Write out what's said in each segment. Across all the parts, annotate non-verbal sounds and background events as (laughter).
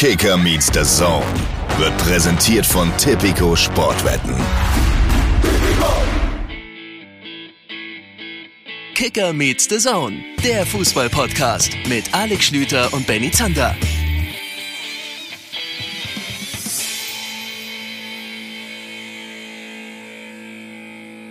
Kicker meets the Zone wird präsentiert von Tipico Sportwetten. Kicker meets the Zone, der Fußball-Podcast mit Alex Schlüter und Benny Zander.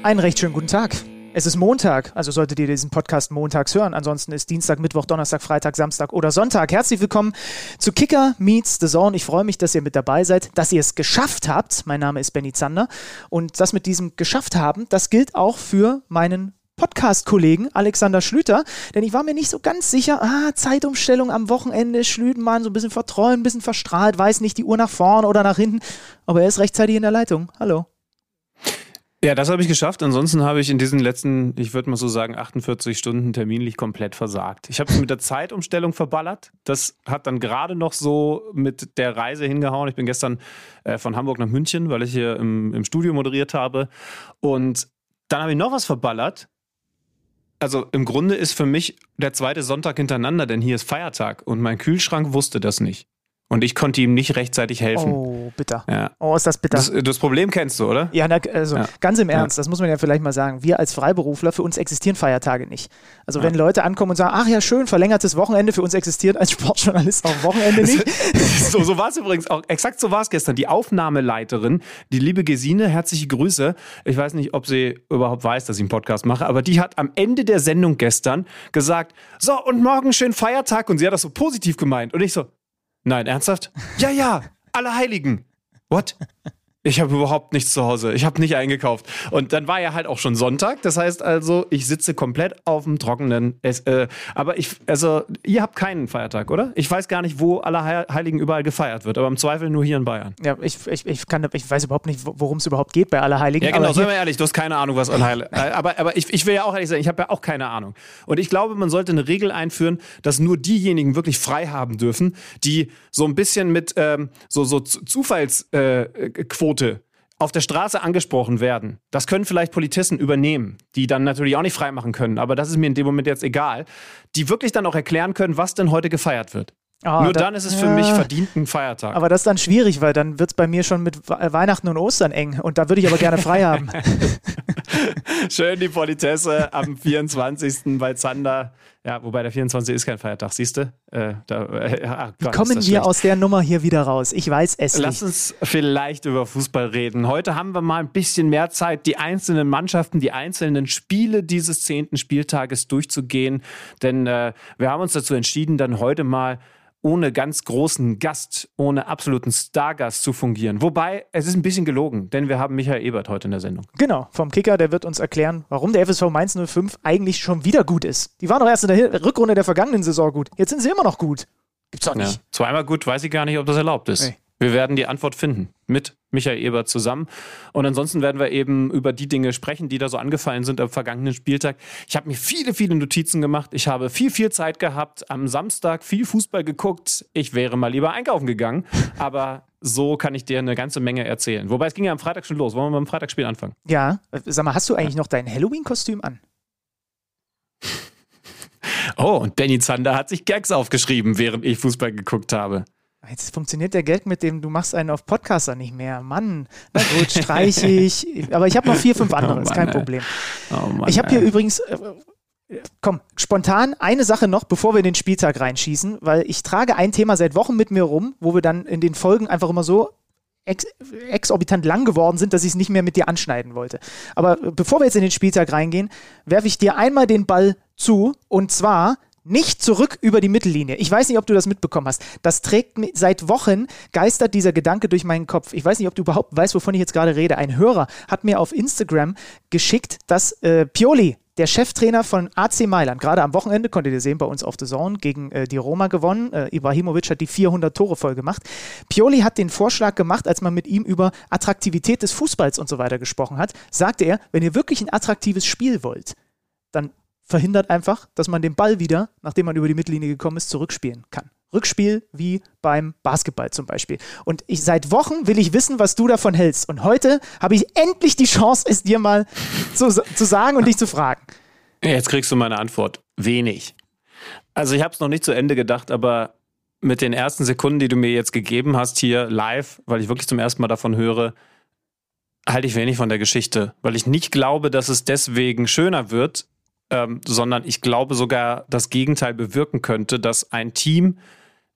Einen recht schönen guten Tag. Es ist Montag, also solltet ihr diesen Podcast montags hören. Ansonsten ist Dienstag, Mittwoch, Donnerstag, Freitag, Samstag oder Sonntag. Herzlich willkommen zu Kicker Meets the Zone. Ich freue mich, dass ihr mit dabei seid, dass ihr es geschafft habt. Mein Name ist Benny Zander und das mit diesem geschafft haben, das gilt auch für meinen Podcast-Kollegen Alexander Schlüter, denn ich war mir nicht so ganz sicher, ah, Zeitumstellung am Wochenende, Schlütenmann so ein bisschen verträumt, ein bisschen verstrahlt, weiß nicht die Uhr nach vorne oder nach hinten, aber er ist rechtzeitig in der Leitung. Hallo. Ja, das habe ich geschafft. Ansonsten habe ich in diesen letzten, ich würde mal so sagen, 48 Stunden terminlich komplett versagt. Ich habe es mit der Zeitumstellung verballert. Das hat dann gerade noch so mit der Reise hingehauen. Ich bin gestern äh, von Hamburg nach München, weil ich hier im, im Studio moderiert habe. Und dann habe ich noch was verballert. Also im Grunde ist für mich der zweite Sonntag hintereinander, denn hier ist Feiertag und mein Kühlschrank wusste das nicht. Und ich konnte ihm nicht rechtzeitig helfen. Oh, bitter. Ja. Oh, ist das bitter. Das, das Problem kennst du, oder? Ja, na, also Ja. ganz im Ernst, Ja. das muss man ja vielleicht mal sagen. Wir als Freiberufler, für uns existieren Feiertage nicht. Also wenn Leute ankommen und sagen, ach ja, schön, verlängertes Wochenende, für uns existiert als (laughs) Sportjournalist auch Wochenende nicht. (laughs) so so war es übrigens auch. Exakt so war es gestern. Die Aufnahmeleiterin, die liebe Gesine, herzliche Grüße. Ich weiß nicht, ob sie überhaupt weiß, dass ich einen Podcast mache, aber die hat am Ende der Sendung gestern gesagt, so und morgen schön Feiertag und sie hat das so positiv gemeint und ich so, nein, ernsthaft? Ja, ja, alle Heiligen. What? Ich habe überhaupt nichts zu Hause. Ich habe nicht eingekauft. Und dann war ja halt auch schon Sonntag. Das heißt also, ich sitze komplett auf dem Trockenen. Es, äh, aber ich, also, ihr habt keinen Feiertag, oder? Ich weiß gar nicht, wo alle Heil- Heiligen überall gefeiert wird, aber im Zweifel nur hier in Bayern. Ja, ich, ich, ich, kann, ich weiß überhaupt nicht, worum es überhaupt geht bei Allerheiligen. Ja, genau, seien wir ehrlich, du hast keine Ahnung, was an Heil. äh, Aber, aber ich, ich will ja auch ehrlich sein, ich habe ja auch keine Ahnung. Und ich glaube, man sollte eine Regel einführen, dass nur diejenigen wirklich frei haben dürfen, die so ein bisschen mit ähm, so, so Zufallsquote äh, Quote auf der Straße angesprochen werden. Das können vielleicht Polizisten übernehmen, die dann natürlich auch nicht frei machen können, aber das ist mir in dem Moment jetzt egal. Die wirklich dann auch erklären können, was denn heute gefeiert wird. Ah, nur da- dann ist es für ja. mich verdient ein Feiertag. aber das ist dann schwierig, weil dann wird es bei mir schon mit We- Weihnachten und Ostern eng. Und da würde ich aber gerne frei haben. (laughs) Schön die Politesse am 24. bei Zander. Ja, wobei der 24. ist kein Feiertag, siehst du? Äh, äh, ach Wie kommen wir aus der Nummer hier wieder raus? Ich weiß es Lass nicht. uns vielleicht über Fußball reden. Heute haben wir mal ein bisschen mehr Zeit, die einzelnen Mannschaften, die einzelnen Spiele dieses zehnten Spieltages durchzugehen. Denn äh, wir haben uns dazu entschieden, dann heute mal ohne ganz großen Gast, ohne absoluten Stargast zu fungieren. Wobei, es ist ein bisschen gelogen, denn wir haben Michael Ebert heute in der Sendung. Genau, vom Kicker, der wird uns erklären, warum der FSV Mainz 05 eigentlich schon wieder gut ist. Die waren doch erst in der Rückrunde der vergangenen Saison gut. Jetzt sind sie immer noch gut. Gibt's doch Ja. nicht. Zweimal gut, weiß ich gar nicht, ob das erlaubt ist. Nee. Wir werden die Antwort finden mit Michael Ebert zusammen. Und ansonsten werden wir eben über die Dinge sprechen, die da so angefallen sind am vergangenen Spieltag. Ich habe mir viele, viele Notizen gemacht. Ich habe viel, viel Zeit gehabt. Am Samstag viel Fußball geguckt. Ich wäre mal lieber einkaufen gegangen. (laughs) Aber so kann ich dir eine ganze Menge erzählen. Wobei es ging ja am Freitag schon los. Wollen wir dem Freitagsspiel anfangen? Ja, sag mal, hast du eigentlich noch dein Halloween-Kostüm an? (laughs) Oh, und Benny Zander hat sich Gags aufgeschrieben, während ich Fußball geguckt habe. Jetzt funktioniert der Gag mit dem, du machst einen auf Podcaster nicht mehr. Mann, na gut, streich (laughs) ich. Aber ich habe noch vier, fünf andere, ist Mann, kein ey. Problem. Oh Mann, Ich habe hier ey. übrigens, äh, komm, spontan eine Sache noch, bevor wir in den Spieltag reinschießen, weil ich trage ein Thema seit Wochen mit mir rum, wo wir dann in den Folgen einfach immer so ex exorbitant lang geworden sind, dass ich es nicht mehr mit dir anschneiden wollte. Aber bevor wir jetzt in den Spieltag reingehen, werfe ich dir einmal den Ball zu und zwar nicht zurück über die Mittellinie. Ich weiß nicht, ob du das mitbekommen hast. Das trägt seit Wochen geistert dieser Gedanke durch meinen Kopf. Ich weiß nicht, ob du überhaupt weißt, wovon ich jetzt gerade rede. Ein Hörer hat mir auf Instagram geschickt, dass äh, Pioli, der Cheftrainer von AC Mailand, gerade am Wochenende, konntet ihr sehen, bei uns auf The Zone, gegen äh, die Roma gewonnen. Äh, Ibrahimovic hat die 400 Tore voll gemacht. Pioli hat den Vorschlag gemacht, als man mit ihm über Attraktivität des Fußballs und so weiter gesprochen hat, sagte er, wenn ihr wirklich ein attraktives Spiel wollt, dann verhindert einfach, dass man den Ball wieder, nachdem man über die Mittellinie gekommen ist, zurückspielen kann. Rückspiel wie beim Basketball zum Beispiel. Und ich seit Wochen will ich wissen, was du davon hältst. Und heute habe ich endlich die Chance, es dir mal zu, zu sagen und dich zu fragen. Jetzt kriegst du meine Antwort. Wenig. Also ich habe es noch nicht zu Ende gedacht, aber mit den ersten Sekunden, die du mir jetzt gegeben hast hier live, weil ich wirklich zum ersten Mal davon höre, halte ich wenig von der Geschichte, weil ich nicht glaube, dass es deswegen schöner wird, ähm, sondern ich glaube sogar das Gegenteil bewirken könnte, dass ein Team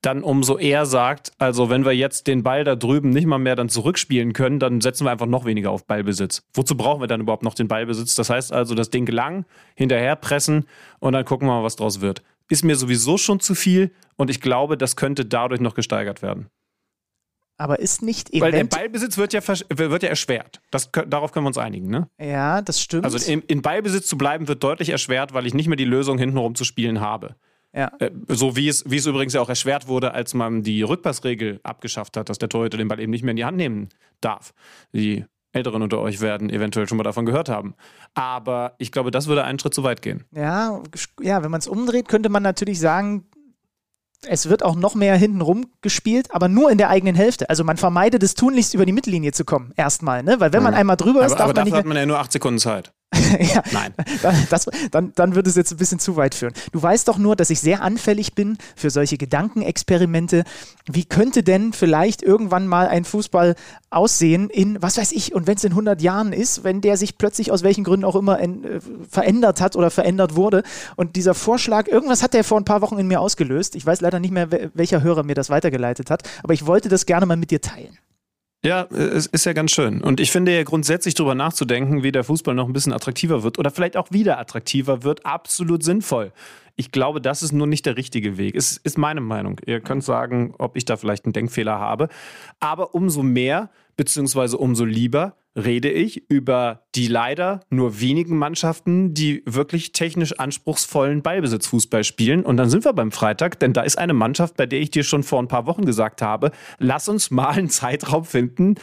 dann umso eher sagt, also wenn wir jetzt den Ball da drüben nicht mal mehr dann zurückspielen können, dann setzen wir einfach noch weniger auf Ballbesitz. Wozu brauchen wir dann überhaupt noch den Ballbesitz? Das heißt also, das Ding lang, hinterher pressen und dann gucken wir mal, was draus wird. Ist mir sowieso schon zu viel und ich glaube, das könnte dadurch noch gesteigert werden. Aber ist nicht Weil der Ballbesitz wird ja, wird ja erschwert. Das, darauf können wir uns einigen, ne? Ja, das stimmt. Also in, in Ballbesitz zu bleiben wird deutlich erschwert, weil ich nicht mehr die Lösung hintenrum zu spielen habe. Ja. Äh, so wie es, wie es übrigens ja auch erschwert wurde, als man die Rückpassregel abgeschafft hat, dass der Torhüter den Ball eben nicht mehr in die Hand nehmen darf. Die Älteren unter euch werden eventuell schon mal davon gehört haben. Aber ich glaube, das würde einen Schritt zu weit gehen. Ja, ja wenn man es umdreht, könnte man natürlich sagen, es wird auch noch mehr hintenrum gespielt, aber nur in der eigenen Hälfte. Also man vermeidet es tunlichst über die Mittellinie zu kommen, erstmal, ne? Weil wenn man einmal drüber ist, aber, darf aber man nicht. hat man ja nur acht Sekunden Zeit. (laughs) ja, Nein. Das, dann, dann würde es jetzt ein bisschen zu weit führen. Du weißt doch nur, dass ich sehr anfällig bin für solche Gedankenexperimente. Wie könnte denn vielleicht irgendwann mal ein Fußball aussehen in, was weiß ich, und wenn es in 100 Jahren ist, wenn der sich plötzlich aus welchen Gründen auch immer in, äh, verändert hat oder verändert wurde. Und dieser Vorschlag, irgendwas hat der vor ein paar Wochen in mir ausgelöst. Ich weiß leider nicht mehr, welcher Hörer mir das weitergeleitet hat, aber ich wollte das gerne mal mit dir teilen. Ja, es ist ja ganz schön. Und ich finde ja grundsätzlich darüber nachzudenken, wie der Fußball noch ein bisschen attraktiver wird oder vielleicht auch wieder attraktiver wird, absolut sinnvoll. Ich glaube, das ist nur nicht der richtige Weg. Es ist meine Meinung. Ihr könnt sagen, ob ich da vielleicht einen Denkfehler habe. Aber umso mehr, beziehungsweise umso lieber, rede ich über die leider nur wenigen Mannschaften, die wirklich technisch anspruchsvollen Ballbesitzfußball spielen. Und dann sind wir beim Freitag, denn da ist eine Mannschaft, bei der ich dir schon vor ein paar Wochen gesagt habe, lass uns mal einen Zeitraum finden,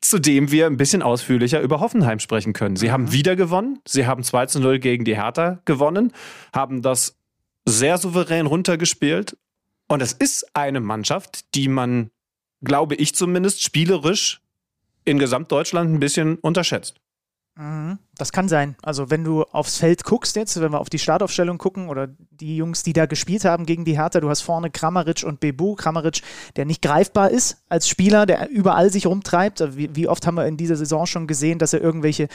zu dem wir ein bisschen ausführlicher über Hoffenheim sprechen können. Sie mhm. haben wieder gewonnen. Sie haben 2 zu 0 gegen die Hertha gewonnen, haben das sehr souverän runtergespielt. Und es ist eine Mannschaft, die man, glaube ich zumindest, spielerisch in Gesamtdeutschland ein bisschen unterschätzt. Mhm. Das kann sein. Also wenn du aufs Feld guckst jetzt, wenn wir auf die Startaufstellung gucken oder die Jungs, die da gespielt haben gegen die Hertha, du hast vorne Kramaric und Bebu. Kramaric, der nicht greifbar ist als Spieler, der überall sich rumtreibt. Wie oft haben wir in dieser Saison schon gesehen, dass er irgendwelche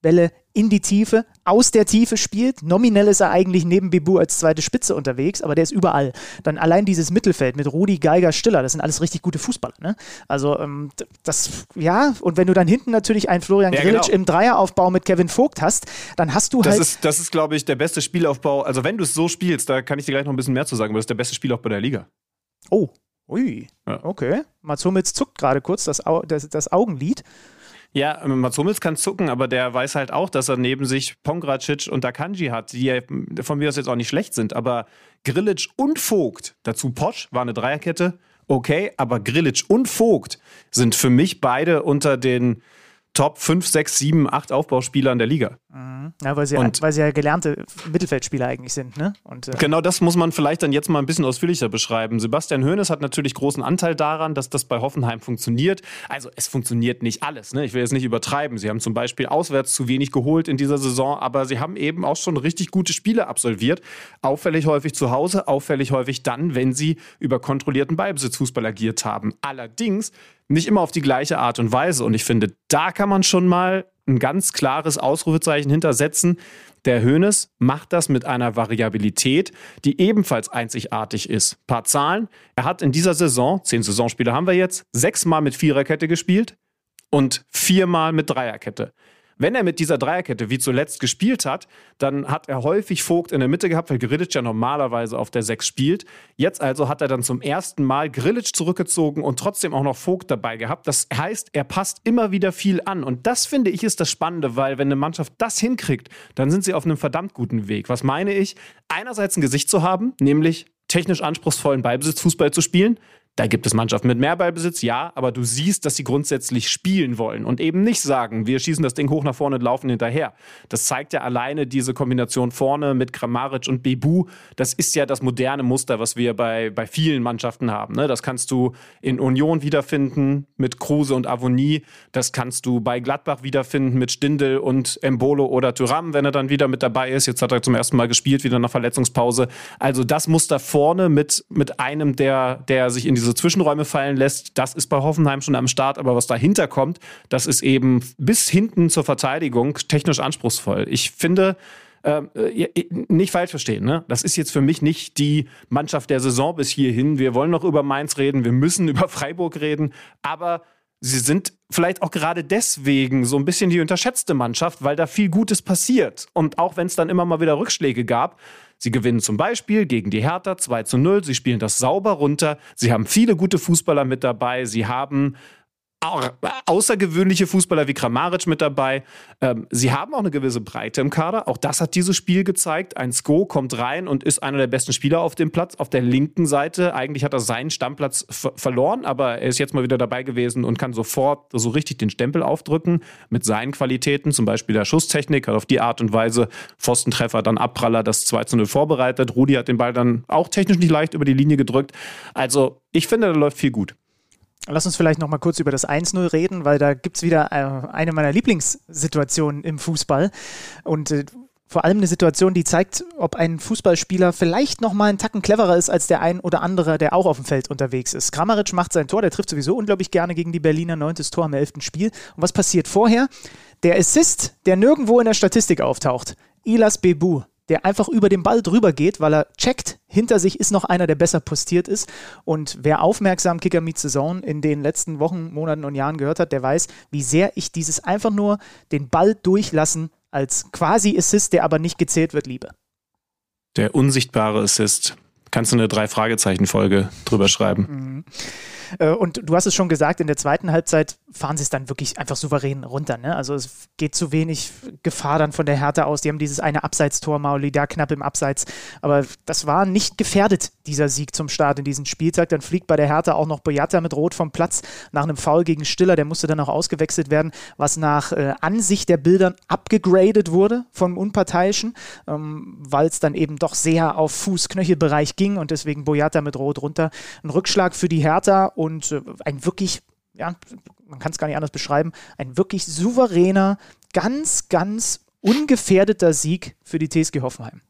Bälle in die Tiefe, aus der Tiefe spielt. Nominell ist er eigentlich neben Bebu als zweite Spitze unterwegs, aber der ist überall. Dann allein dieses Mittelfeld mit Rudi, Geiger, Stiller, das sind alles richtig gute Fußballer. Ne? Also ähm, das, ja, und wenn du dann hinten natürlich einen Florian ja, Grillitsch genau. im Dreieraufbau mit Kevin Vogt hast, dann hast du das halt... Ist, das ist, glaube ich, der beste Spielaufbau. Also wenn du es so spielst, da kann ich dir gleich noch ein bisschen mehr zu sagen, aber das ist der beste Spielaufbau der Liga. Oh, ui, ja. okay. Mats Hummels zuckt gerade kurz das, Au das, das Augenlid. Ja, Mats Hummels kann zucken, aber der weiß halt auch, dass er neben sich Pongracic und Akanji hat, die ja von mir aus jetzt auch nicht schlecht sind, aber Grillic und Vogt, dazu Posch, war eine Dreierkette, okay, aber Grillic und Vogt sind für mich beide unter den Top 5, 6, 7, 8 Aufbauspieler in der Liga. Mhm. Ja, weil sie, und, weil sie ja gelernte Mittelfeldspieler eigentlich sind. Ne? Und, äh genau das muss man vielleicht dann jetzt mal ein bisschen ausführlicher beschreiben. Sebastian Hoeneß hat natürlich großen Anteil daran, dass das bei Hoffenheim funktioniert. Also es funktioniert nicht alles. Ne? Ich will jetzt nicht übertreiben. Sie haben zum Beispiel auswärts zu wenig geholt in dieser Saison, aber sie haben eben auch schon richtig gute Spiele absolviert. Auffällig häufig zu Hause, auffällig häufig dann, wenn sie über kontrollierten Ballbesitzfußball agiert haben. Allerdings nicht immer auf die gleiche Art und Weise. Und ich finde, da kann man schon mal ein ganz klares Ausrufezeichen hintersetzen. Der Hönes macht das mit einer Variabilität, die ebenfalls einzigartig ist. Paar Zahlen. Er hat in dieser Saison, zehn Saisonspiele haben wir jetzt, sechsmal mit Viererkette gespielt und viermal mit Dreierkette. Wenn er mit dieser Dreierkette wie zuletzt gespielt hat, dann hat er häufig Vogt in der Mitte gehabt, weil Grilic ja normalerweise auf der 6 spielt. Jetzt also hat er dann zum ersten Mal Grilic zurückgezogen und trotzdem auch noch Vogt dabei gehabt. Das heißt, er passt immer wieder viel an. Und das finde ich ist das Spannende, weil wenn eine Mannschaft das hinkriegt, dann sind sie auf einem verdammt guten Weg. Was meine ich? Einerseits ein Gesicht zu haben, nämlich technisch anspruchsvollen Ballbesitzfußball zu spielen, Da gibt es Mannschaften mit mehr Ballbesitz, ja, aber du siehst, dass sie grundsätzlich spielen wollen und eben nicht sagen, wir schießen das Ding hoch nach vorne und laufen hinterher. Das zeigt ja alleine diese Kombination vorne mit Kramaric und Bebu. Das ist ja das moderne Muster, was wir bei, bei vielen Mannschaften haben. Ne? Das kannst du in Union wiederfinden mit Kruse und Avonie. Das kannst du bei Gladbach wiederfinden mit Stindel und Embolo oder Thuram, wenn er dann wieder mit dabei ist. Jetzt hat er zum ersten Mal gespielt, wieder nach Verletzungspause. Also das Muster vorne mit, mit einem, der, der sich in diese Zwischenräume fallen lässt, das ist bei Hoffenheim schon am Start. Aber was dahinter kommt, das ist eben bis hinten zur Verteidigung technisch anspruchsvoll. Ich finde, ähm, äh, nicht falsch verstehen, ne? Das ist jetzt für mich nicht die Mannschaft der Saison bis hierhin. Wir wollen noch über Mainz reden, wir müssen (laughs) über Freiburg reden, aber sie sind vielleicht auch gerade deswegen so ein bisschen die unterschätzte Mannschaft, weil da viel Gutes passiert. Und auch wenn es dann immer mal wieder Rückschläge gab, Sie gewinnen zum Beispiel gegen die Hertha 2 zu 0. Sie spielen das sauber runter. Sie haben viele gute Fußballer mit dabei. Sie haben außergewöhnliche Fußballer wie Kramaric mit dabei. Ähm, sie haben auch eine gewisse Breite im Kader. Auch das hat dieses Spiel gezeigt. Ein Sko kommt rein und ist einer der besten Spieler auf dem Platz. Auf der linken Seite, eigentlich hat er seinen Stammplatz verloren, aber er ist jetzt mal wieder dabei gewesen und kann sofort so richtig den Stempel aufdrücken mit seinen Qualitäten, zum Beispiel der Schusstechnik, hat auf die Art und Weise Pfostentreffer, dann Abpraller das 2 zu 0 vorbereitet. Rudi hat den Ball dann auch technisch nicht leicht über die Linie gedrückt. Also ich finde, da läuft viel gut. Lass uns vielleicht noch mal kurz über das 1-0 reden, weil da gibt es wieder äh, eine meiner Lieblingssituationen im Fußball. Und äh, vor allem eine Situation, die zeigt, ob ein Fußballspieler vielleicht noch mal einen Tacken cleverer ist als der ein oder andere, der auch auf dem Feld unterwegs ist. Kramaric macht sein Tor, der trifft sowieso unglaublich gerne gegen die Berliner, neuntes Tor im elften Spiel. Und was passiert vorher? Der Assist, der nirgendwo in der Statistik auftaucht. Ilas Bebu, der einfach über den Ball drüber geht, weil er checkt, hinter sich ist noch einer, der besser postiert ist. Und wer aufmerksam Kicker Meets the Zone in den letzten Wochen, Monaten und Jahren gehört hat, der weiß, wie sehr ich dieses einfach nur den Ball durchlassen als quasi Assist, der aber nicht gezählt wird, liebe. Der unsichtbare Assist. Kannst du eine Drei-Fragezeichen-Folge drüber schreiben? Mhm. Äh, und du hast es schon gesagt, in der zweiten Halbzeit fahren sie es dann wirklich einfach souverän runter. Ne? Also es geht zu wenig Gefahr dann von der Härte aus. Die haben dieses eine Abseitstor, Mauli da knapp im Abseits. Aber das war nicht gefährdet, dieser Sieg zum Start in diesem Spieltag. Dann fliegt bei der Härte auch noch Boyata mit Rot vom Platz nach einem Foul gegen Stiller. Der musste dann auch ausgewechselt werden, was nach äh, Ansicht der Bildern abgegradet wurde vom Unparteiischen, ähm, weil es dann eben doch sehr auf Fuß-Knöchelbereich ging und deswegen Boyata mit Rot runter. Ein Rückschlag für die Hertha und äh, ein wirklich, ja, man kann es gar nicht anders beschreiben, ein wirklich souveräner, ganz, ganz ungefährdeter Sieg für die TSG Hoffenheim.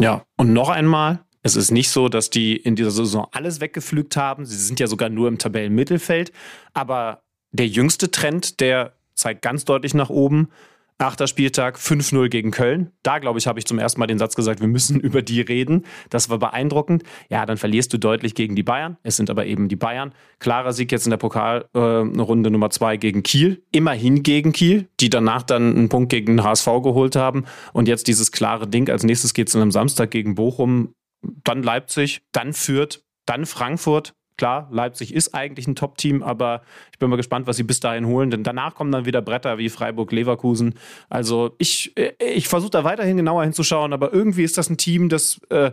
Ja, und noch einmal, es ist nicht so, dass die in dieser Saison alles weggepflügt haben. Sie sind ja sogar nur im Tabellenmittelfeld. Aber der jüngste Trend, der zeigt ganz deutlich nach oben. Achter Spieltag 5-0 gegen Köln. Da, glaube ich, habe ich zum ersten Mal den Satz gesagt, wir müssen (laughs) über die reden. Das war beeindruckend. Ja, dann verlierst du deutlich gegen die Bayern. Es sind aber eben die Bayern. Klarer Sieg jetzt in der Pokalrunde äh, Nummer 2 gegen Kiel. Immerhin gegen Kiel, die danach dann einen Punkt gegen den HSV geholt haben. Und jetzt dieses klare Ding. Als nächstes geht es dann am Samstag gegen Bochum, dann Leipzig, dann Fürth, dann Frankfurt. Klar, Leipzig ist eigentlich ein Top-Team, aber ich bin mal gespannt, was sie bis dahin holen, denn danach kommen dann wieder Bretter wie Freiburg, Leverkusen. Also ich, äh, ich versuche da weiterhin genauer hinzuschauen, aber irgendwie ist das ein Team, das, äh,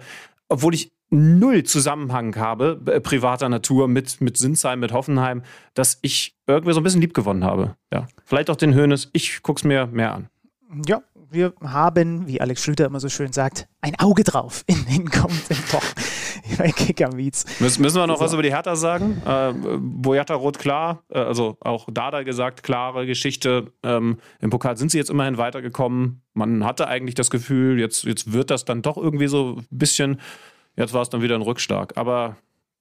obwohl ich null Zusammenhang habe, äh, privater Natur mit, mit Sinsheim, mit Hoffenheim, dass ich irgendwie so ein bisschen lieb gewonnen habe. Ja. Vielleicht auch den Hönes. Ich gucke es mir mehr an. Ja, wir haben, wie Alex Schlüter immer so schön sagt, ein Auge drauf in den kommenden Wochen bei Kickermeets. Müssen, müssen wir noch so. was über die Hertha sagen? Äh, Boyata Rot klar, äh, also auch Dada gesagt, klare Geschichte. Ähm, Im Pokal sind sie jetzt immerhin weitergekommen. Man hatte eigentlich das Gefühl, jetzt, jetzt wird das dann doch irgendwie so ein bisschen, jetzt war es dann wieder ein Rückschlag. Aber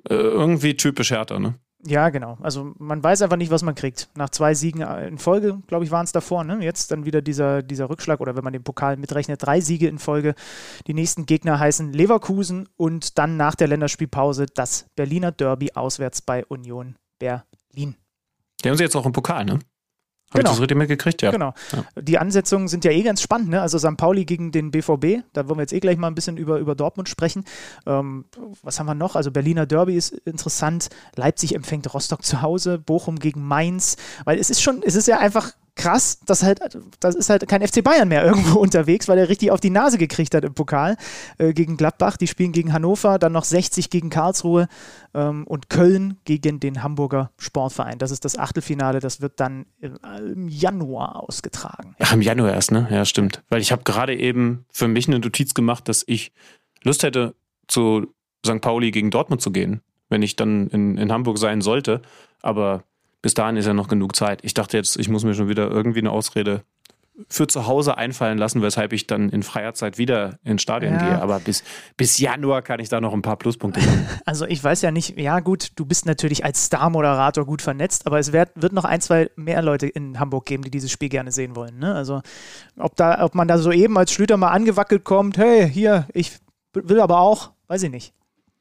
äh, irgendwie typisch Hertha, ne? Ja, genau. Also man weiß einfach nicht, was man kriegt. Nach zwei Siegen in Folge, glaube ich, waren es davor. Ne? Jetzt dann wieder dieser, dieser Rückschlag oder wenn man den Pokal mitrechnet, drei Siege in Folge. Die nächsten Gegner heißen Leverkusen und dann nach der Länderspielpause das Berliner Derby auswärts bei Union Berlin. Die haben sie jetzt auch im Pokal, ne? Habe genau. ich das richtig mitgekriegt? Ja. Genau. Ja. Die Ansetzungen sind ja eh ganz spannend. Ne? Also St. Pauli gegen den BVB, da wollen wir jetzt eh gleich mal ein bisschen über, über Dortmund sprechen. Ähm, was haben wir noch? Also Berliner Derby ist interessant. Leipzig empfängt Rostock zu Hause, Bochum gegen Mainz. Weil es ist schon, es ist ja einfach krass, dass halt, das ist halt kein FC Bayern mehr (laughs) irgendwo unterwegs, weil er richtig auf die Nase gekriegt hat im Pokal äh, gegen Gladbach. Die spielen gegen Hannover, dann noch 60 gegen Karlsruhe ähm, und Köln gegen den Hamburger Sportverein. Das ist das Achtelfinale, das wird dann im, Januar ausgetragen. Ach, im Januar erst, ne? Ja, stimmt. Weil ich habe gerade eben für mich eine Notiz gemacht, dass ich Lust hätte, zu St. Pauli gegen Dortmund zu gehen, wenn ich dann in, in Hamburg sein sollte. Aber bis dahin ist ja noch genug Zeit. Ich dachte jetzt, ich muss mir schon wieder irgendwie eine Ausrede für zu Hause einfallen lassen, weshalb ich dann in freier Zeit wieder ins Stadion ja. gehe. Aber bis, bis Januar kann ich da noch ein paar Pluspunkte machen. (laughs) Also ich weiß ja nicht, ja gut, du bist natürlich als Star-Moderator gut vernetzt, aber es wird, wird noch ein, zwei mehr Leute in Hamburg geben, die dieses Spiel gerne sehen wollen. Ne? Also ob, da, ob man da so eben als Schlüter mal angewackelt kommt, hey, hier, ich will aber auch, weiß ich nicht.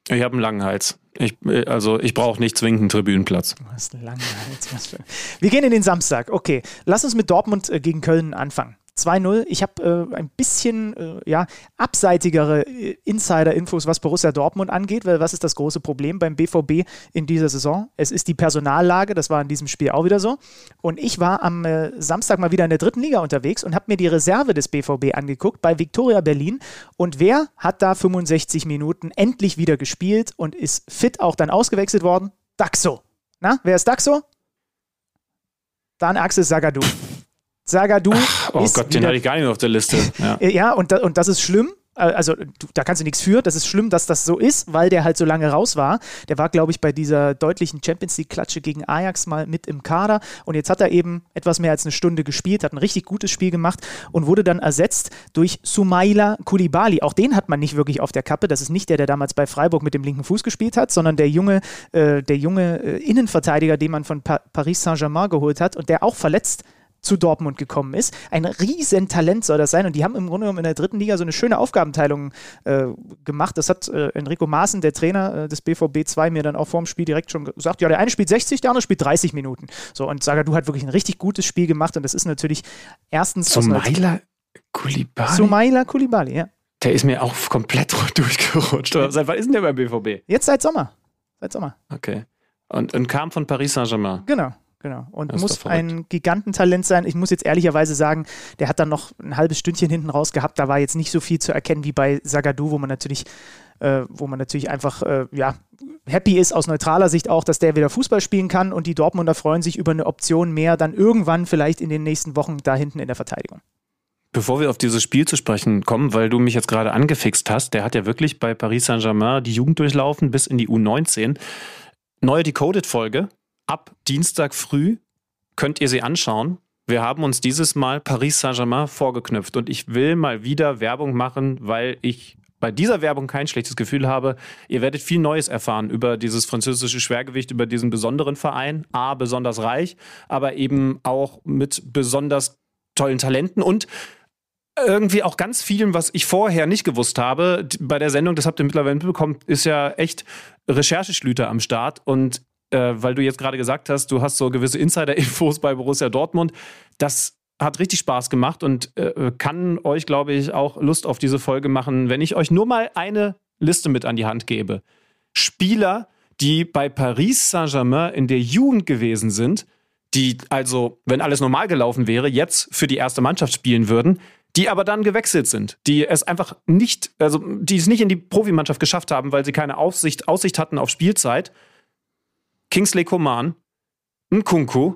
Ich habe einen langen Hals. Ich, äh, also ich brauche nicht zwingend einen Tribünenplatz. Du hast einen langen Hals. Wir gehen in den Samstag. Okay, lass uns mit Dortmund äh, gegen Köln anfangen. 2-0. Ich habe äh, ein bisschen äh, ja, abseitigere äh, Insider-Infos, was Borussia Dortmund angeht, weil was ist das große Problem beim BVB in dieser Saison? Es ist die Personallage, das war in diesem Spiel auch wieder so. Und ich war am äh, Samstag mal wieder in der dritten Liga unterwegs und habe mir die Reserve des BVB angeguckt bei Viktoria Berlin. Und wer hat da 65 Minuten endlich wieder gespielt und ist fit auch dann ausgewechselt worden? Daxo. Na, wer ist Daxo? Dann Axel Sagadou. Sagadu. Ach, oh Gott, den hatte ich gar nicht mehr auf der Liste. (laughs) Ja, ja und, da, und das ist schlimm. Äh, also da kannst du nichts für. Das ist schlimm, dass das so ist, weil der halt so lange raus war. Der war, glaube ich, bei dieser deutlichen Champions League-Klatsche gegen Ajax mal mit im Kader. Und jetzt hat er eben etwas mehr als eine Stunde gespielt, hat ein richtig gutes Spiel gemacht und wurde dann ersetzt durch Sumaila Kulibali. Auch den hat man nicht wirklich auf der Kappe. Das ist nicht der, der damals bei Freiburg mit dem linken Fuß gespielt hat, sondern der junge, äh, der junge äh, Innenverteidiger, den man von pa Paris Saint-Germain geholt hat und der auch verletzt zu Dortmund gekommen ist. Ein Riesentalent soll das sein und die haben im Grunde genommen in der dritten Liga so eine schöne Aufgabenteilung äh, gemacht. Das hat äh, Enrico Maaßen, der Trainer äh, des BVB 2, mir dann auch vor dem Spiel direkt schon gesagt, ja, der eine spielt 60, der andere spielt 30 Minuten. So, und Saga, du hat wirklich ein richtig gutes Spiel gemacht und das ist natürlich erstens... Sumaila Kulibali? Sumaila Kulibali, ja. Der ist mir auch komplett (laughs) durchgerutscht. Seit wann ist denn der beim BVB? Jetzt seit Sommer. Seit Sommer. Okay. Und, und kam von Paris Saint-Germain. Genau. Genau. Und muss ein Gigantentalent sein. Ich muss jetzt ehrlicherweise sagen, der hat dann noch ein halbes Stündchen hinten raus gehabt. Da war jetzt nicht so viel zu erkennen wie bei Sagadu, wo man natürlich, äh, wo man natürlich einfach, äh, ja, happy ist aus neutraler Sicht auch, dass der wieder Fußball spielen kann und die Dortmunder freuen sich über eine Option mehr dann irgendwann vielleicht in den nächsten Wochen da hinten in der Verteidigung. Bevor wir auf dieses Spiel zu sprechen kommen, weil du mich jetzt gerade angefixt hast, der hat ja wirklich bei Paris Saint-Germain die Jugend durchlaufen bis in die U19. Neue Decoded-Folge, ab Dienstag früh könnt ihr sie anschauen. Wir haben uns dieses Mal Paris Saint-Germain vorgeknüpft und ich will mal wieder Werbung machen, weil ich bei dieser Werbung kein schlechtes Gefühl habe. Ihr werdet viel Neues erfahren über dieses französische Schwergewicht, über diesen besonderen Verein. A, besonders reich, aber eben auch mit besonders tollen Talenten und irgendwie auch ganz vielem, was ich vorher nicht gewusst habe. Bei der Sendung, das habt ihr mittlerweile mitbekommen, ist ja echt Rechercheschlüter am Start und äh, weil du jetzt gerade gesagt hast, du hast so gewisse Insider-Infos bei Borussia Dortmund. Das hat richtig Spaß gemacht und äh, kann euch, glaube ich, auch Lust auf diese Folge machen, wenn ich euch nur mal eine Liste mit an die Hand gebe. Spieler, die bei Paris Saint-Germain in der Jugend gewesen sind, die also, wenn alles normal gelaufen wäre, jetzt für die erste Mannschaft spielen würden, die aber dann gewechselt sind, die es einfach nicht, also die es nicht in die Profimannschaft geschafft haben, weil sie keine Aussicht, Aussicht hatten auf Spielzeit Kingsley Coman, Nkunku,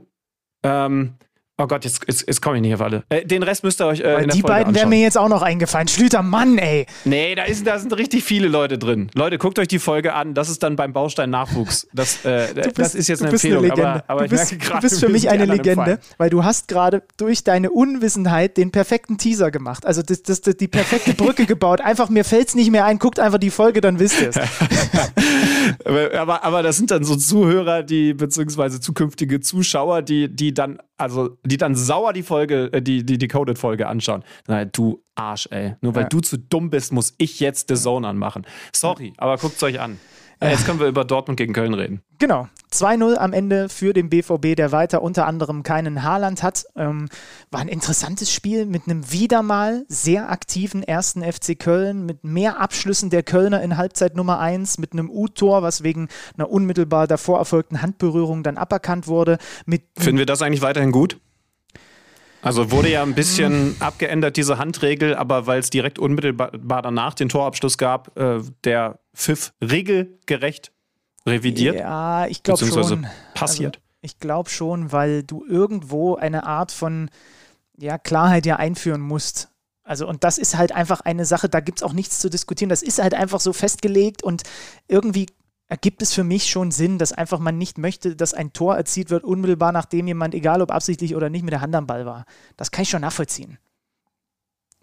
ähm, Oh Gott, jetzt, jetzt, jetzt komme ich nicht auf alle. Äh, den Rest müsst ihr euch äh, in der Die Folge beiden wären mir jetzt auch noch eingefallen. Schlüter, Mann, ey. Nee, da, ist, da sind richtig viele Leute drin. Leute, guckt euch die Folge an. Das ist dann beim Baustein Nachwuchs. Das, äh, bist, das ist jetzt eine Empfehlung. Eine aber, aber du bist, grad, du bist für mich eine Legende, weil du hast gerade durch deine Unwissenheit den perfekten Teaser gemacht. Also das, das, das die perfekte Brücke gebaut. Einfach, mir fällt es nicht mehr ein. Guckt einfach die Folge, dann wisst ihr es. (laughs) (laughs) aber, aber das sind dann so Zuhörer, die, beziehungsweise zukünftige Zuschauer, die, die dann, also, die dann sauer die Folge, äh, die, die Decoded-Folge anschauen. Nein, du Arsch, ey. Nur weil ja. du zu dumm bist, muss ich jetzt The Zone anmachen. Sorry, aber guckt es euch an. Äh, jetzt können wir über Dortmund gegen Köln reden. Genau. 2-0 am Ende für den BVB, der weiter unter anderem keinen Haaland hat. Ähm, war ein interessantes Spiel mit einem wieder mal sehr aktiven ersten FC Köln, mit mehr Abschlüssen der Kölner in Halbzeit Nummer 1, mit einem U-Tor, was wegen einer unmittelbar davor erfolgten Handberührung dann aberkannt wurde. Mit Finden wir das eigentlich weiterhin gut? Also wurde ja ein bisschen abgeändert, diese Handregel, aber weil es direkt unmittelbar danach den Torabschluss gab, äh, der Pfiff regelgerecht revidiert. Ja, ich glaube schon. Passiert. Also, ich glaube schon, weil du irgendwo eine Art von ja, Klarheit ja einführen musst. Also, und das ist halt einfach eine Sache, da gibt es auch nichts zu diskutieren. Das ist halt einfach so festgelegt und irgendwie ergibt es für mich schon Sinn, dass einfach man nicht möchte, dass ein Tor erzielt wird, unmittelbar nachdem jemand, egal ob absichtlich oder nicht, mit der Hand am Ball war. Das kann ich schon nachvollziehen.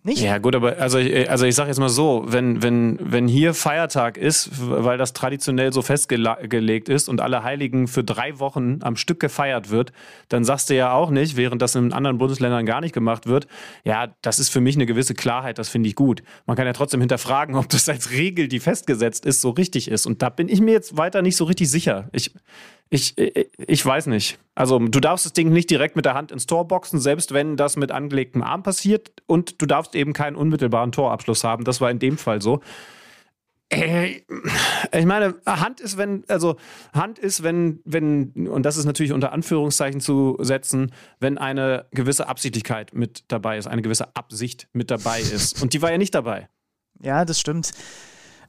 Nicht? Ja, gut, aber also ich, also ich sage jetzt mal so, wenn, wenn, wenn hier Feiertag ist, weil das traditionell so festgelegt ist und alle Heiligen für drei Wochen am Stück gefeiert wird, dann sagst du ja auch nicht, während das in anderen Bundesländern gar nicht gemacht wird, ja, das ist für mich eine gewisse Klarheit, das finde ich gut. Man kann ja trotzdem hinterfragen, (laughs) ob das als Regel, die festgesetzt ist, so richtig ist. Und da bin ich mir jetzt weiter nicht so richtig sicher. Ich, ich, ich weiß nicht. Also du darfst das Ding nicht direkt mit der Hand ins Tor boxen, selbst wenn das mit angelegtem Arm passiert. Und du darfst eben keinen unmittelbaren Torabschluss haben. Das war in dem Fall so. Äh, ich meine, Hand ist, wenn, also Hand ist, wenn, wenn, und das ist natürlich unter Anführungszeichen zu setzen, wenn eine gewisse Absichtlichkeit mit dabei ist, eine gewisse Absicht mit dabei ist. Und die war ja nicht dabei. Ja, das stimmt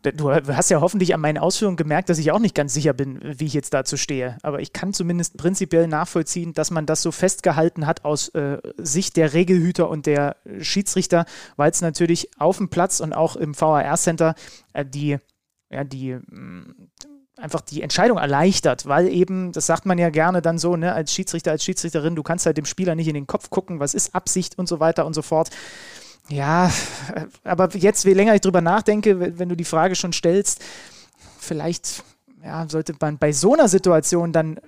du hast ja hoffentlich an meinen Ausführungen gemerkt, dass ich auch nicht ganz sicher bin, wie ich jetzt dazu stehe. Aber ich kann zumindest prinzipiell nachvollziehen, dass man das so festgehalten hat aus äh, Sicht der Regelhüter und der Schiedsrichter, weil es natürlich auf dem Platz und auch im VAR-Center äh, die, ja, die mm, einfach die Entscheidung erleichtert, weil eben, das sagt man ja gerne dann so, ne, als Schiedsrichter, als Schiedsrichterin, du kannst halt dem Spieler nicht in den Kopf gucken, was ist Absicht und so weiter und so fort. Ja, aber jetzt, je länger ich drüber nachdenke, wenn du die Frage schon stellst, vielleicht ja, sollte man bei so einer Situation dann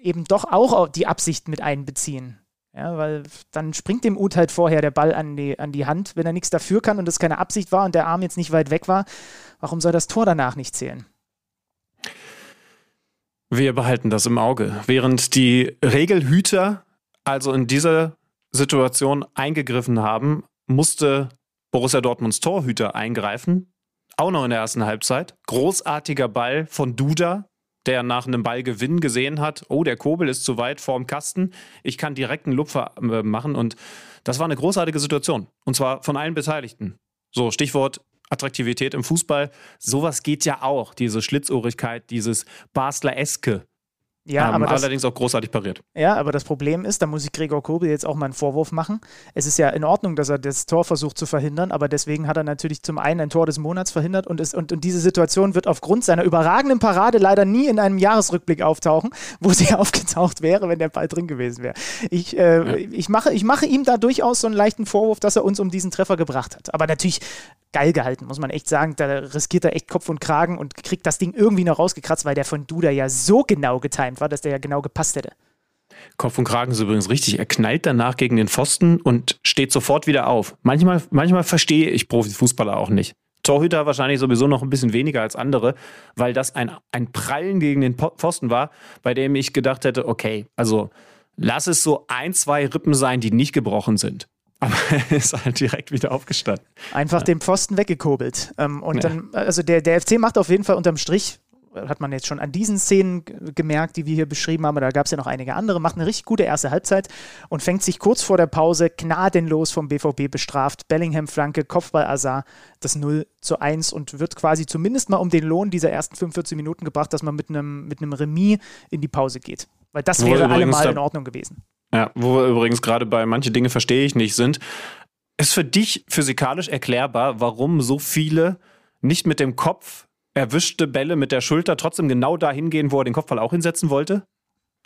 eben doch auch die Absicht mit einbeziehen. Ja, weil dann springt dem Ut halt vorher der Ball an die, an die Hand, wenn er nichts dafür kann und es keine Absicht war und der Arm jetzt nicht weit weg war. Warum soll das Tor danach nicht zählen? Wir behalten das im Auge. Während die Regelhüter also in dieser Situation eingegriffen haben, musste Borussia Dortmunds Torhüter eingreifen. Auch noch in der ersten Halbzeit. Großartiger Ball von Duda, der nach einem Ballgewinn gesehen hat, oh, der Kobel ist zu weit vorm Kasten. Ich kann direkt einen Lupfer äh, machen. Und das war eine großartige Situation. Und zwar von allen Beteiligten. So, Stichwort Attraktivität im Fußball. Sowas geht ja auch. Diese Schlitzohrigkeit, dieses Basler-eske. Ja, ähm, aber das, allerdings auch großartig pariert. Ja, aber das Problem ist, da muss ich Gregor Kobel jetzt auch mal einen Vorwurf machen. Es ist ja in Ordnung, dass er das Tor versucht zu verhindern, aber deswegen hat er natürlich zum einen ein Tor des Monats verhindert und, ist, und, und diese Situation wird aufgrund seiner überragenden Parade leider nie in einem Jahresrückblick auftauchen, (laughs) wo sie aufgetaucht wäre, wenn der Ball drin gewesen wäre. Ich, äh, ja. ich, mache, ich mache ihm da durchaus so einen leichten Vorwurf, dass er uns um diesen Treffer gebracht hat. Aber natürlich geil gehalten, muss man echt sagen. Da riskiert er echt Kopf und Kragen und kriegt das Ding irgendwie noch rausgekratzt, weil der von Duda ja so genau getimt war, dass der ja genau gepasst hätte. Kopf und Kragen ist übrigens richtig. Er knallt danach gegen den Pfosten und steht sofort wieder auf. Manchmal, manchmal verstehe ich Profifußballer auch nicht. Torhüter wahrscheinlich sowieso noch ein bisschen weniger als andere, weil das ein, ein Prallen gegen den Pfosten war, bei dem ich gedacht hätte, okay, also lass es so ein, zwei Rippen sein, die nicht gebrochen sind. Aber er (laughs) ist halt direkt wieder aufgestanden. Einfach ja. den Pfosten weggekurbelt. Ähm, und dann, also der, der FC macht auf jeden Fall unterm Strich, hat man jetzt schon an diesen Szenen gemerkt, die wir hier beschrieben haben, da gab es ja noch einige andere, macht eine richtig gute erste Halbzeit und fängt sich kurz vor der Pause gnadenlos vom BVB bestraft. Bellingham-Flanke, Kopfball Azar, das 0 zu 1 und wird quasi zumindest mal um den Lohn dieser ersten 45 Minuten gebracht, dass man mit einem, mit einem Remis in die Pause geht. Weil das wäre allemal in Ordnung gewesen. Ja, wo wir übrigens gerade bei manche Dinge verstehe ich nicht sind. Ist für dich physikalisch erklärbar, warum so viele nicht mit dem Kopf erwischte Bälle mit der Schulter trotzdem genau dahin gehen, wo er den Kopfball auch hinsetzen wollte?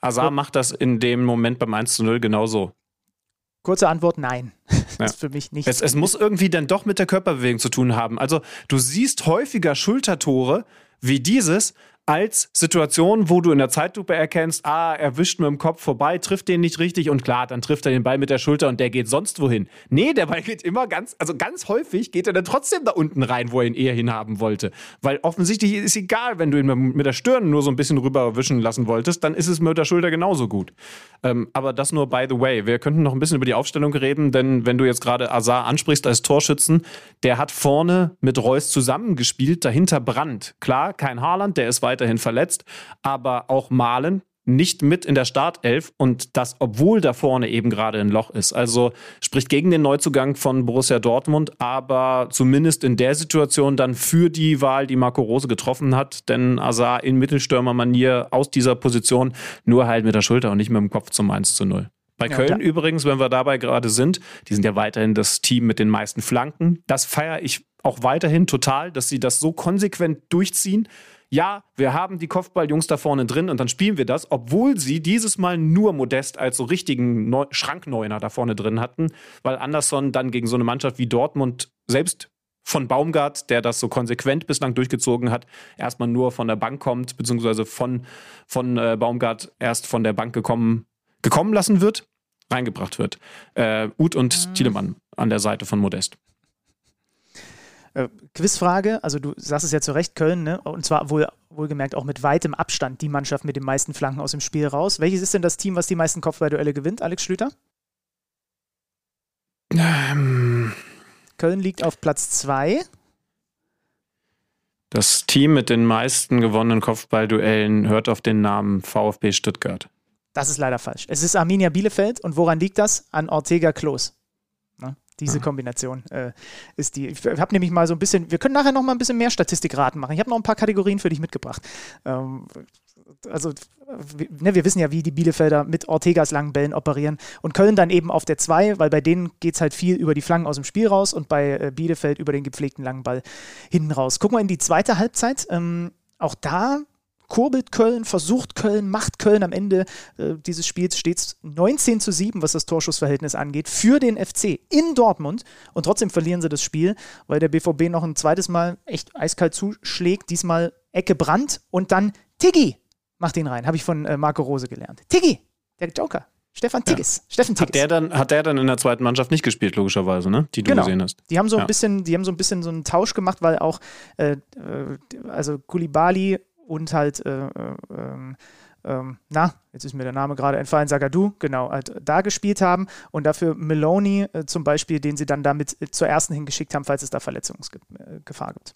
Azar ja. macht das in dem Moment beim 1 zu 0 genauso. Kurze Antwort, nein. (laughs) Ja. ist für mich nicht. Es, es muss irgendwie dann doch mit der Körperbewegung zu tun haben. Also du siehst häufiger Schultertore wie dieses, als Situation, wo du in der Zeitlupe erkennst, ah, er wischt mit dem Kopf vorbei, trifft den nicht richtig und klar, dann trifft er den Ball mit der Schulter und der geht sonst wohin. Nee, der Ball geht immer ganz, also ganz häufig geht er dann trotzdem da unten rein, wo er ihn eher hinhaben wollte. Weil offensichtlich ist egal, wenn du ihn mit der Stirn nur so ein bisschen rüberwischen lassen wolltest, dann ist es mit der Schulter genauso gut. Ähm, aber das nur by the way. Wir könnten noch ein bisschen über die Aufstellung reden, denn wenn du jetzt gerade Azar ansprichst als Torschützen, der hat vorne mit Reus zusammengespielt, dahinter Brandt. Klar, kein Haaland, der ist weiter weiterhin verletzt, aber auch Malen nicht mit in der Startelf und das, obwohl da vorne eben gerade ein Loch ist. Also spricht gegen den Neuzugang von Borussia Dortmund, aber zumindest in der Situation dann für die Wahl, die Marco Rose getroffen hat, denn Azar in Mittelstürmermanier aus dieser Position nur halt mit der Schulter und nicht mit dem Kopf zum 1 zu 0. Bei ja, Köln übrigens, wenn wir dabei gerade sind, die sind ja weiterhin das Team mit den meisten Flanken. Das feiere ich auch weiterhin total, dass sie das so konsequent durchziehen ja, wir haben die Kopfballjungs da vorne drin und dann spielen wir das, obwohl sie dieses Mal nur Modest als so richtigen Neu Schrankneuner da vorne drin hatten, weil Anderson dann gegen so eine Mannschaft wie Dortmund selbst von Baumgart, der das so konsequent bislang durchgezogen hat, erstmal nur von der Bank kommt, beziehungsweise von, von äh, Baumgart erst von der Bank gekommen, gekommen lassen wird, reingebracht wird. Äh, Uth und mhm. Thielemann an der Seite von Modest. Äh, Quizfrage, also du sagst es ja zu Recht, Köln, ne? und zwar wohl, wohlgemerkt auch mit weitem Abstand die Mannschaft mit den meisten Flanken aus dem Spiel raus. Welches ist denn das Team, was die meisten Kopfballduelle gewinnt, Alex Schlüter? Ähm. Köln liegt auf Platz 2. Das Team mit den meisten gewonnenen Kopfballduellen hört auf den Namen VfB Stuttgart. Das ist leider falsch. Es ist Arminia Bielefeld und woran liegt das? An Ortega Klos. Diese mhm. Kombination äh, ist die. Ich habe nämlich mal so ein bisschen, wir können nachher noch mal ein bisschen mehr Statistikraten machen. Ich habe noch ein paar Kategorien für dich mitgebracht. Ähm, also, ne, wir wissen ja, wie die Bielefelder mit Ortegas langen Bällen operieren und Köln dann eben auf der 2, weil bei denen geht es halt viel über die Flanken aus dem Spiel raus und bei äh, Bielefeld über den gepflegten langen Ball hinten raus. Gucken wir in die zweite Halbzeit. Ähm, auch da kurbelt Köln, versucht Köln, macht Köln am Ende äh, dieses Spiels stets 19 zu 7, was das Torschussverhältnis angeht, für den FC in Dortmund. Und trotzdem verlieren sie das Spiel, weil der BVB noch ein zweites Mal echt eiskalt zuschlägt. Diesmal Ecke Brandt und dann Tiggy macht ihn rein. Habe ich von äh, Marco Rose gelernt. Tiggy, der Joker. Stefan Tigges. Ja. Steffen Tigges. Hat der, dann, hat der dann in der zweiten Mannschaft nicht gespielt, logischerweise, ne? Die du genau. gesehen hast. Die haben so ein ja. bisschen, die haben so ein bisschen so einen Tausch gemacht, weil auch äh, äh also Kulibali und halt, äh, äh, na, jetzt ist mir der Name gerade entfallen, Sagadu, genau, halt da gespielt haben und dafür Meloni äh, zum Beispiel, den sie dann damit äh, zur ersten hingeschickt haben, falls es da Verletzungsgefahr gibt.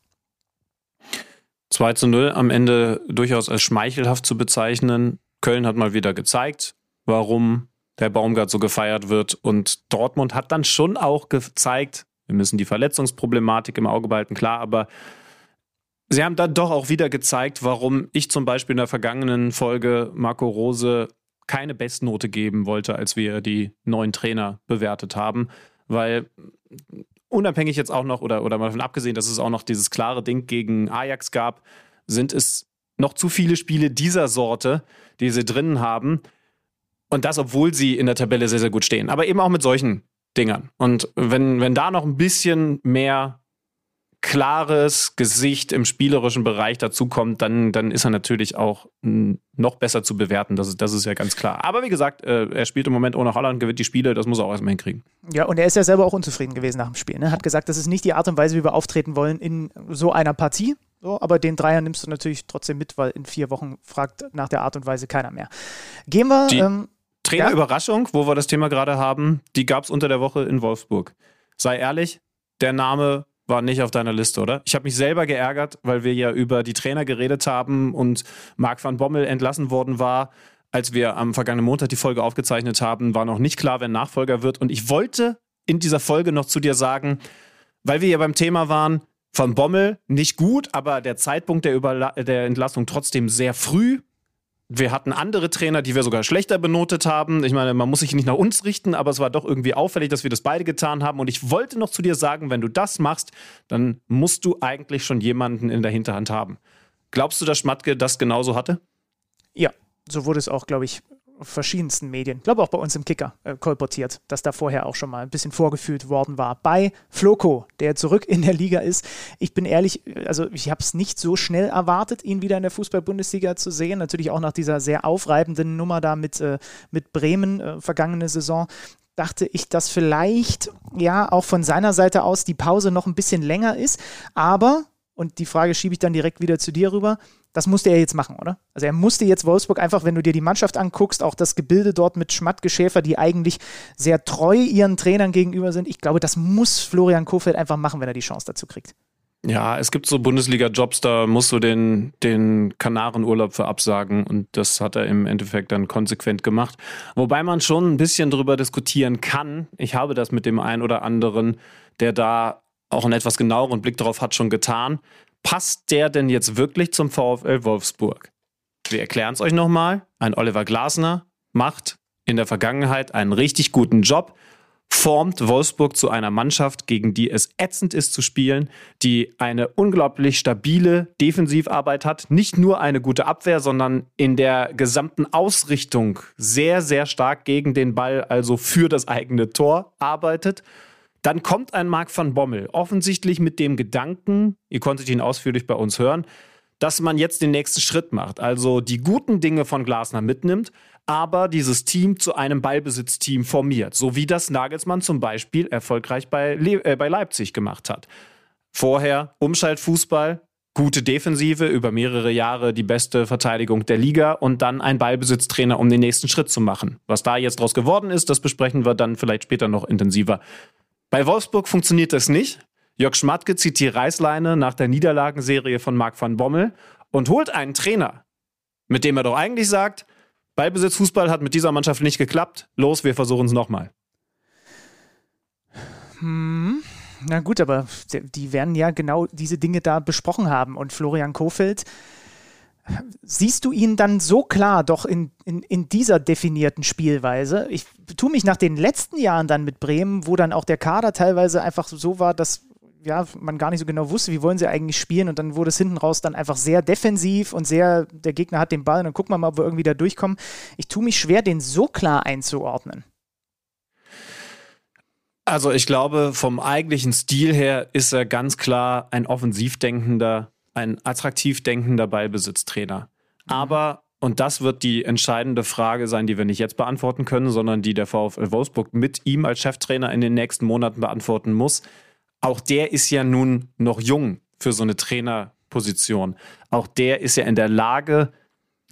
2 zu 0 am Ende durchaus als schmeichelhaft zu bezeichnen. Köln hat mal wieder gezeigt, warum der Baumgart so gefeiert wird. Und Dortmund hat dann schon auch gezeigt, wir müssen die Verletzungsproblematik im Auge behalten, klar, aber Sie haben dann doch auch wieder gezeigt, warum ich zum Beispiel in der vergangenen Folge Marco Rose keine Bestnote geben wollte, als wir die neuen Trainer bewertet haben, weil unabhängig jetzt auch noch oder, oder mal davon abgesehen, dass es auch noch dieses klare Ding gegen Ajax gab, sind es noch zu viele Spiele dieser Sorte, die sie drinnen haben. Und das, obwohl sie in der Tabelle sehr, sehr gut stehen. Aber eben auch mit solchen Dingern. Und wenn, wenn da noch ein bisschen mehr klares Gesicht im spielerischen Bereich dazukommt, dann, dann ist er natürlich auch noch besser zu bewerten. Das ist, das ist ja ganz klar. Aber wie gesagt, äh, er spielt im Moment ohne Holland, gewinnt die Spiele, das muss er auch erstmal hinkriegen. Ja, und er ist ja selber auch unzufrieden gewesen nach dem Spiel. Ne? Hat gesagt, das ist nicht die Art und Weise, wie wir auftreten wollen in so einer Partie. So, aber den Dreier nimmst du natürlich trotzdem mit, weil in vier Wochen fragt nach der Art und Weise keiner mehr. Gehen wir. Die ähm, Trainerüberraschung, wo wir das Thema gerade haben, die gab es unter der Woche in Wolfsburg. Sei ehrlich, der Name war nicht auf deiner Liste, oder? Ich habe mich selber geärgert, weil wir ja über die Trainer geredet haben und Marc van Bommel entlassen worden war. Als wir am vergangenen Montag die Folge aufgezeichnet haben, war noch nicht klar, wer Nachfolger wird. Und ich wollte in dieser Folge noch zu dir sagen, weil wir ja beim Thema waren, von Bommel nicht gut, aber der Zeitpunkt der, Überla der Entlassung trotzdem sehr früh. Wir hatten andere Trainer, die wir sogar schlechter benotet haben. Ich meine, man muss sich nicht nach uns richten, aber es war doch irgendwie auffällig, dass wir das beide getan haben. Und ich wollte noch zu dir sagen, wenn du das machst, dann musst du eigentlich schon jemanden in der Hinterhand haben. Glaubst du, dass Schmatke das genauso hatte? Ja, so wurde es auch, glaube ich, verschiedensten Medien, glaube auch bei uns im Kicker, äh, kolportiert, dass da vorher auch schon mal ein bisschen vorgefühlt worden war. Bei Floco, der zurück in der Liga ist. Ich bin ehrlich, also ich habe es nicht so schnell erwartet, ihn wieder in der Fußball-Bundesliga zu sehen. Natürlich auch nach dieser sehr aufreibenden Nummer da mit, äh, mit Bremen äh, vergangene Saison dachte ich, dass vielleicht ja auch von seiner Seite aus die Pause noch ein bisschen länger ist. Aber, und die Frage schiebe ich dann direkt wieder zu dir rüber, das musste er jetzt machen, oder? Also er musste jetzt Wolfsburg einfach, wenn du dir die Mannschaft anguckst, auch das Gebilde dort mit Schmatke, Schäfer, die eigentlich sehr treu ihren Trainern gegenüber sind. Ich glaube, das muss Florian Kofeld einfach machen, wenn er die Chance dazu kriegt. Ja, es gibt so Bundesliga-Jobs, da musst du den, den Kanarenurlaub für absagen und das hat er im Endeffekt dann konsequent gemacht. Wobei man schon ein bisschen drüber diskutieren kann. Ich habe das mit dem einen oder anderen, der da auch einen etwas genaueren Blick darauf hat, schon getan. Passt der denn jetzt wirklich zum VfL Wolfsburg? Wir erklären es euch nochmal. Ein Oliver Glasner macht in der Vergangenheit einen richtig guten Job formt Wolfsburg zu einer Mannschaft, gegen die es ätzend ist zu spielen, die eine unglaublich stabile Defensivarbeit hat, nicht nur eine gute Abwehr, sondern in der gesamten Ausrichtung sehr, sehr stark gegen den Ball, also für das eigene Tor arbeitet. Dann kommt ein Marc van Bommel, offensichtlich mit dem Gedanken, ihr konntet ihn ausführlich bei uns hören, dass man jetzt den nächsten Schritt macht, also die guten Dinge von Glasner mitnimmt, aber dieses Team zu einem Ballbesitzteam formiert, so wie das Nagelsmann zum Beispiel erfolgreich bei, Le äh, bei Leipzig gemacht hat. Vorher Umschaltfußball, gute Defensive, über mehrere Jahre die beste Verteidigung der Liga und dann ein Ballbesitztrainer, um den nächsten Schritt zu machen. Was da jetzt draus geworden ist, das besprechen wir dann vielleicht später noch intensiver. Bei Wolfsburg funktioniert das nicht. Jörg Schmatke zieht die Reißleine nach der Niederlagenserie von Marc van Bommel und holt einen Trainer, mit dem er doch eigentlich sagt, Ballbesitz Fußball hat mit dieser Mannschaft nicht geklappt. Los, wir versuchen es nochmal. Hm. Na gut, aber die werden ja genau diese Dinge da besprochen haben. Und Florian Kofeld, siehst du ihn dann so klar doch in, in, in dieser definierten Spielweise? Ich tue mich nach den letzten Jahren dann mit Bremen, wo dann auch der Kader teilweise einfach so war, dass ja, man gar nicht so genau wusste, wie wollen sie eigentlich spielen und dann wurde es hinten raus dann einfach sehr defensiv und sehr, der Gegner hat den Ball und dann gucken wir mal, ob wir irgendwie da durchkommen. Ich tue mich schwer, den so klar einzuordnen. Also ich glaube, vom eigentlichen Stil her ist er ganz klar ein offensiv denkender, ein attraktiv denkender Ballbesitztrainer. Mhm. Aber und das wird die entscheidende Frage sein, die wir nicht jetzt beantworten können, sondern die der VfL Wolfsburg mit ihm als Cheftrainer in den nächsten Monaten beantworten muss auch der ist ja nun noch jung für so eine Trainerposition. Auch der ist ja in der Lage,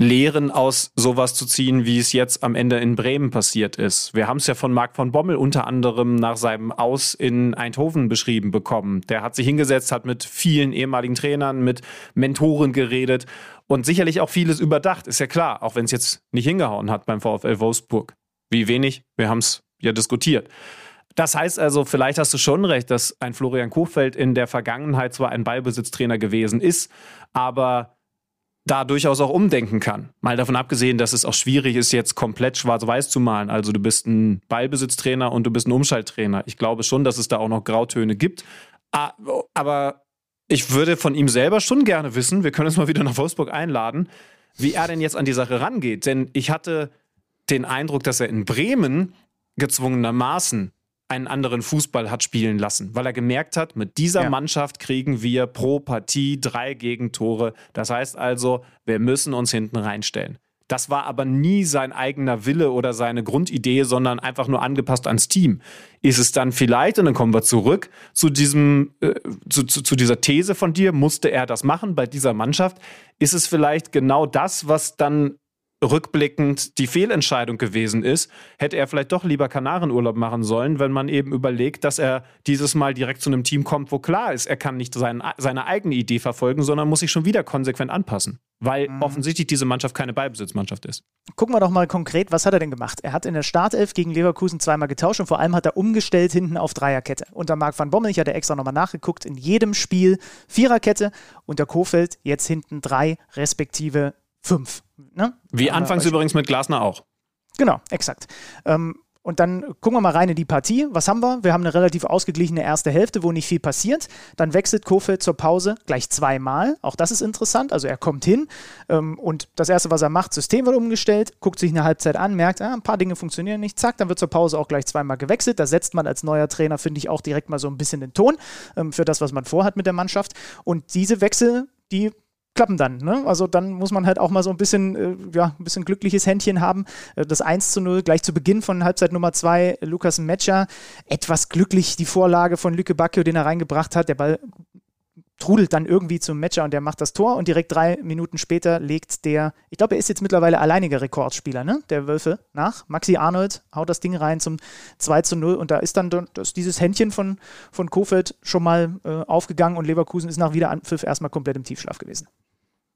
Lehren aus sowas zu ziehen, wie es jetzt am Ende in Bremen passiert ist. Wir haben es ja von Marc von Bommel unter anderem nach seinem Aus in Eindhoven beschrieben bekommen. Der hat sich hingesetzt, hat mit vielen ehemaligen Trainern, mit Mentoren geredet und sicherlich auch vieles überdacht, ist ja klar, auch wenn es jetzt nicht hingehauen hat beim VfL Wolfsburg. Wie wenig, wir haben es ja diskutiert. Das heißt also, vielleicht hast du schon recht, dass ein Florian Kofeld in der Vergangenheit zwar ein Ballbesitztrainer gewesen ist, aber da durchaus auch umdenken kann. Mal davon abgesehen, dass es auch schwierig ist, jetzt komplett schwarz-weiß zu malen. Also du bist ein Ballbesitztrainer und du bist ein Umschalttrainer. Ich glaube schon, dass es da auch noch Grautöne gibt. Aber ich würde von ihm selber schon gerne wissen, wir können uns mal wieder nach Wolfsburg einladen, wie er denn jetzt an die Sache rangeht. Denn ich hatte den Eindruck, dass er in Bremen gezwungenermaßen einen anderen Fußball hat spielen lassen, weil er gemerkt hat, mit dieser ja. Mannschaft kriegen wir pro Partie drei Gegentore. Das heißt also, wir müssen uns hinten reinstellen. Das war aber nie sein eigener Wille oder seine Grundidee, sondern einfach nur angepasst ans Team. Ist es dann vielleicht, und dann kommen wir zurück zu diesem, äh, zu, zu, zu dieser These von dir, musste er das machen bei dieser Mannschaft? Ist es vielleicht genau das, was dann rückblickend die Fehlentscheidung gewesen ist, hätte er vielleicht doch lieber Kanarenurlaub machen sollen, wenn man eben überlegt, dass er dieses Mal direkt zu einem Team kommt, wo klar ist, er kann nicht sein, seine eigene Idee verfolgen, sondern muss sich schon wieder konsequent anpassen, weil mhm. offensichtlich diese Mannschaft keine Ballbesitzmannschaft ist. Gucken wir doch mal konkret, was hat er denn gemacht? Er hat in der Startelf gegen Leverkusen zweimal getauscht und vor allem hat er umgestellt hinten auf Dreierkette. Unter Marc van Bommel, ich hatte extra nochmal nachgeguckt, in jedem Spiel Viererkette, unter Kofeld jetzt hinten drei respektive fünf. Ne? Wie anfangs übrigens mit Glasner auch. Genau, exakt. Ähm, und dann gucken wir mal rein in die Partie. Was haben wir? Wir haben eine relativ ausgeglichene erste Hälfte, wo nicht viel passiert. Dann wechselt Kofeld zur Pause gleich zweimal. Auch das ist interessant. Also er kommt hin ähm, und das Erste, was er macht, System wird umgestellt, guckt sich eine Halbzeit an, merkt, ah, ein paar Dinge funktionieren nicht. Zack, dann wird zur Pause auch gleich zweimal gewechselt. Da setzt man als neuer Trainer, finde ich, auch direkt mal so ein bisschen den Ton ähm, für das, was man vorhat mit der Mannschaft. Und diese Wechsel, die klappen dann. Ne? Also dann muss man halt auch mal so ein bisschen, äh, ja, ein bisschen glückliches Händchen haben. Äh, das 1 zu 0 gleich zu Beginn von Halbzeit Nummer 2, Lukas Metscher, etwas glücklich die Vorlage von Lücke Bacchio, den er reingebracht hat. Der Ball trudelt dann irgendwie zum Matcher und der macht das Tor und direkt drei Minuten später legt der, ich glaube, er ist jetzt mittlerweile alleiniger Rekordspieler, ne? Der Wölfe nach. Maxi Arnold haut das Ding rein zum 2 zu 0 und da ist dann das, dieses Händchen von, von Kofeld schon mal äh, aufgegangen und Leverkusen ist nach Wiederanpfiff erstmal komplett im Tiefschlaf gewesen.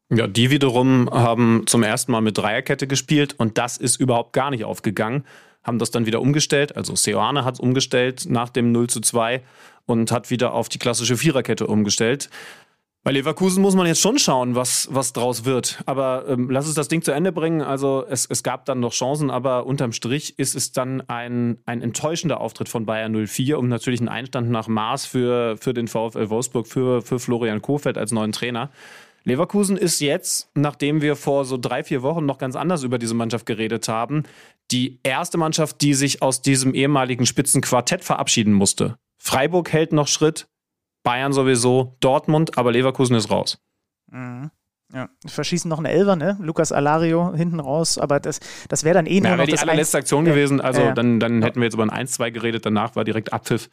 Ja, die wiederum haben zum ersten Mal mit Dreierkette gespielt und das ist überhaupt gar nicht aufgegangen. Haben das dann wieder umgestellt. Also Seoane hat es umgestellt nach dem 0 zu 2 und hat wieder auf die klassische Viererkette umgestellt. Bei Leverkusen muss man jetzt schon schauen, was, was draus wird. Aber ähm, lass uns das Ding zu Ende bringen. Also es, es gab dann noch Chancen, aber unterm Strich ist es dann ein, ein enttäuschender Auftritt von Bayern 04 und natürlich ein Einstand nach Maß für, für den VfL Wolfsburg, für, für Florian Kohfeldt als neuen Trainer. Leverkusen ist jetzt, nachdem wir vor so drei, vier Wochen noch ganz anders über diese Mannschaft geredet haben, die erste Mannschaft, die sich aus diesem ehemaligen Spitzenquartett verabschieden musste. Freiburg hält noch Schritt, Bayern sowieso, Dortmund, aber Leverkusen ist raus. Mhm. Ja, verschießen noch eine Elfer, ne? Lukas Alario hinten raus, aber das, das wäre dann eh nur ja, noch die allerletzte Aktion gewesen. Also ja, dann, dann hätten wir jetzt über ein 1-2 geredet, danach war direkt Abpfiff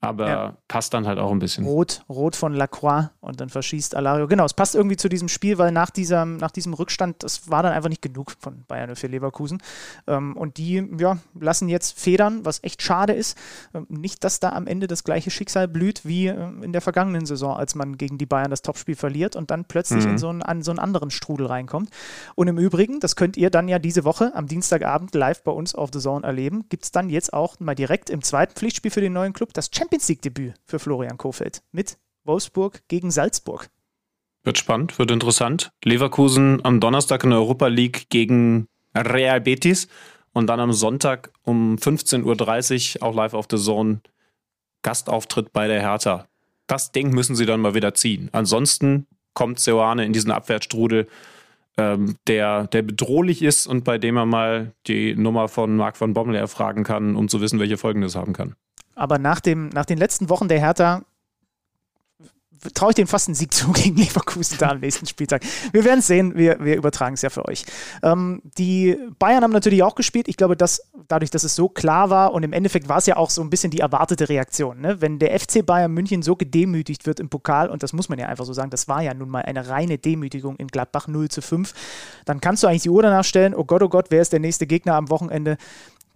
aber ja. passt dann halt auch ein bisschen. Rot, Rot von Lacroix und dann verschießt Alario. Genau, es passt irgendwie zu diesem Spiel, weil nach diesem, nach diesem Rückstand, das war dann einfach nicht genug von Bayern für Leverkusen. Ähm, und die ja, lassen jetzt federn, was echt schade ist. Ähm, nicht, dass da am Ende das gleiche Schicksal blüht wie ähm, in der vergangenen Saison, als man gegen die Bayern das Topspiel verliert und dann plötzlich mhm. in so einen, an so einen anderen Strudel reinkommt. Und im Übrigen, das könnt ihr dann ja diese Woche am Dienstagabend live bei uns auf The Zone erleben, gibt es dann jetzt auch mal direkt im zweiten Pflichtspiel für den neuen Club das Champions Champions League-Debüt für Florian Kofeld mit Wolfsburg gegen Salzburg. Wird spannend, wird interessant. Leverkusen am Donnerstag in der Europa League gegen Real Betis und dann am Sonntag um 15.30 Uhr auch live auf der Zone Gastauftritt bei der Hertha. Das Ding müssen sie dann mal wieder ziehen. Ansonsten kommt Seoane in diesen Abwärtsstrudel, ähm, der, der bedrohlich ist und bei dem er mal die Nummer von Marc von Bommel erfragen kann, um zu wissen, welche Folgen das haben kann. Aber nach, dem, nach den letzten Wochen der Hertha traue ich dem fast einen Sieg zu (laughs) gegen Leverkusen da am nächsten Spieltag. Wir werden es sehen, wir, wir übertragen es ja für euch. Ähm, die Bayern haben natürlich auch gespielt. Ich glaube, dass dadurch, dass es so klar war und im Endeffekt war es ja auch so ein bisschen die erwartete Reaktion. Ne? Wenn der FC Bayern München so gedemütigt wird im Pokal, und das muss man ja einfach so sagen, das war ja nun mal eine reine Demütigung in Gladbach 0 zu 5, dann kannst du eigentlich die Uhr danach stellen, oh Gott, oh Gott, wer ist der nächste Gegner am Wochenende?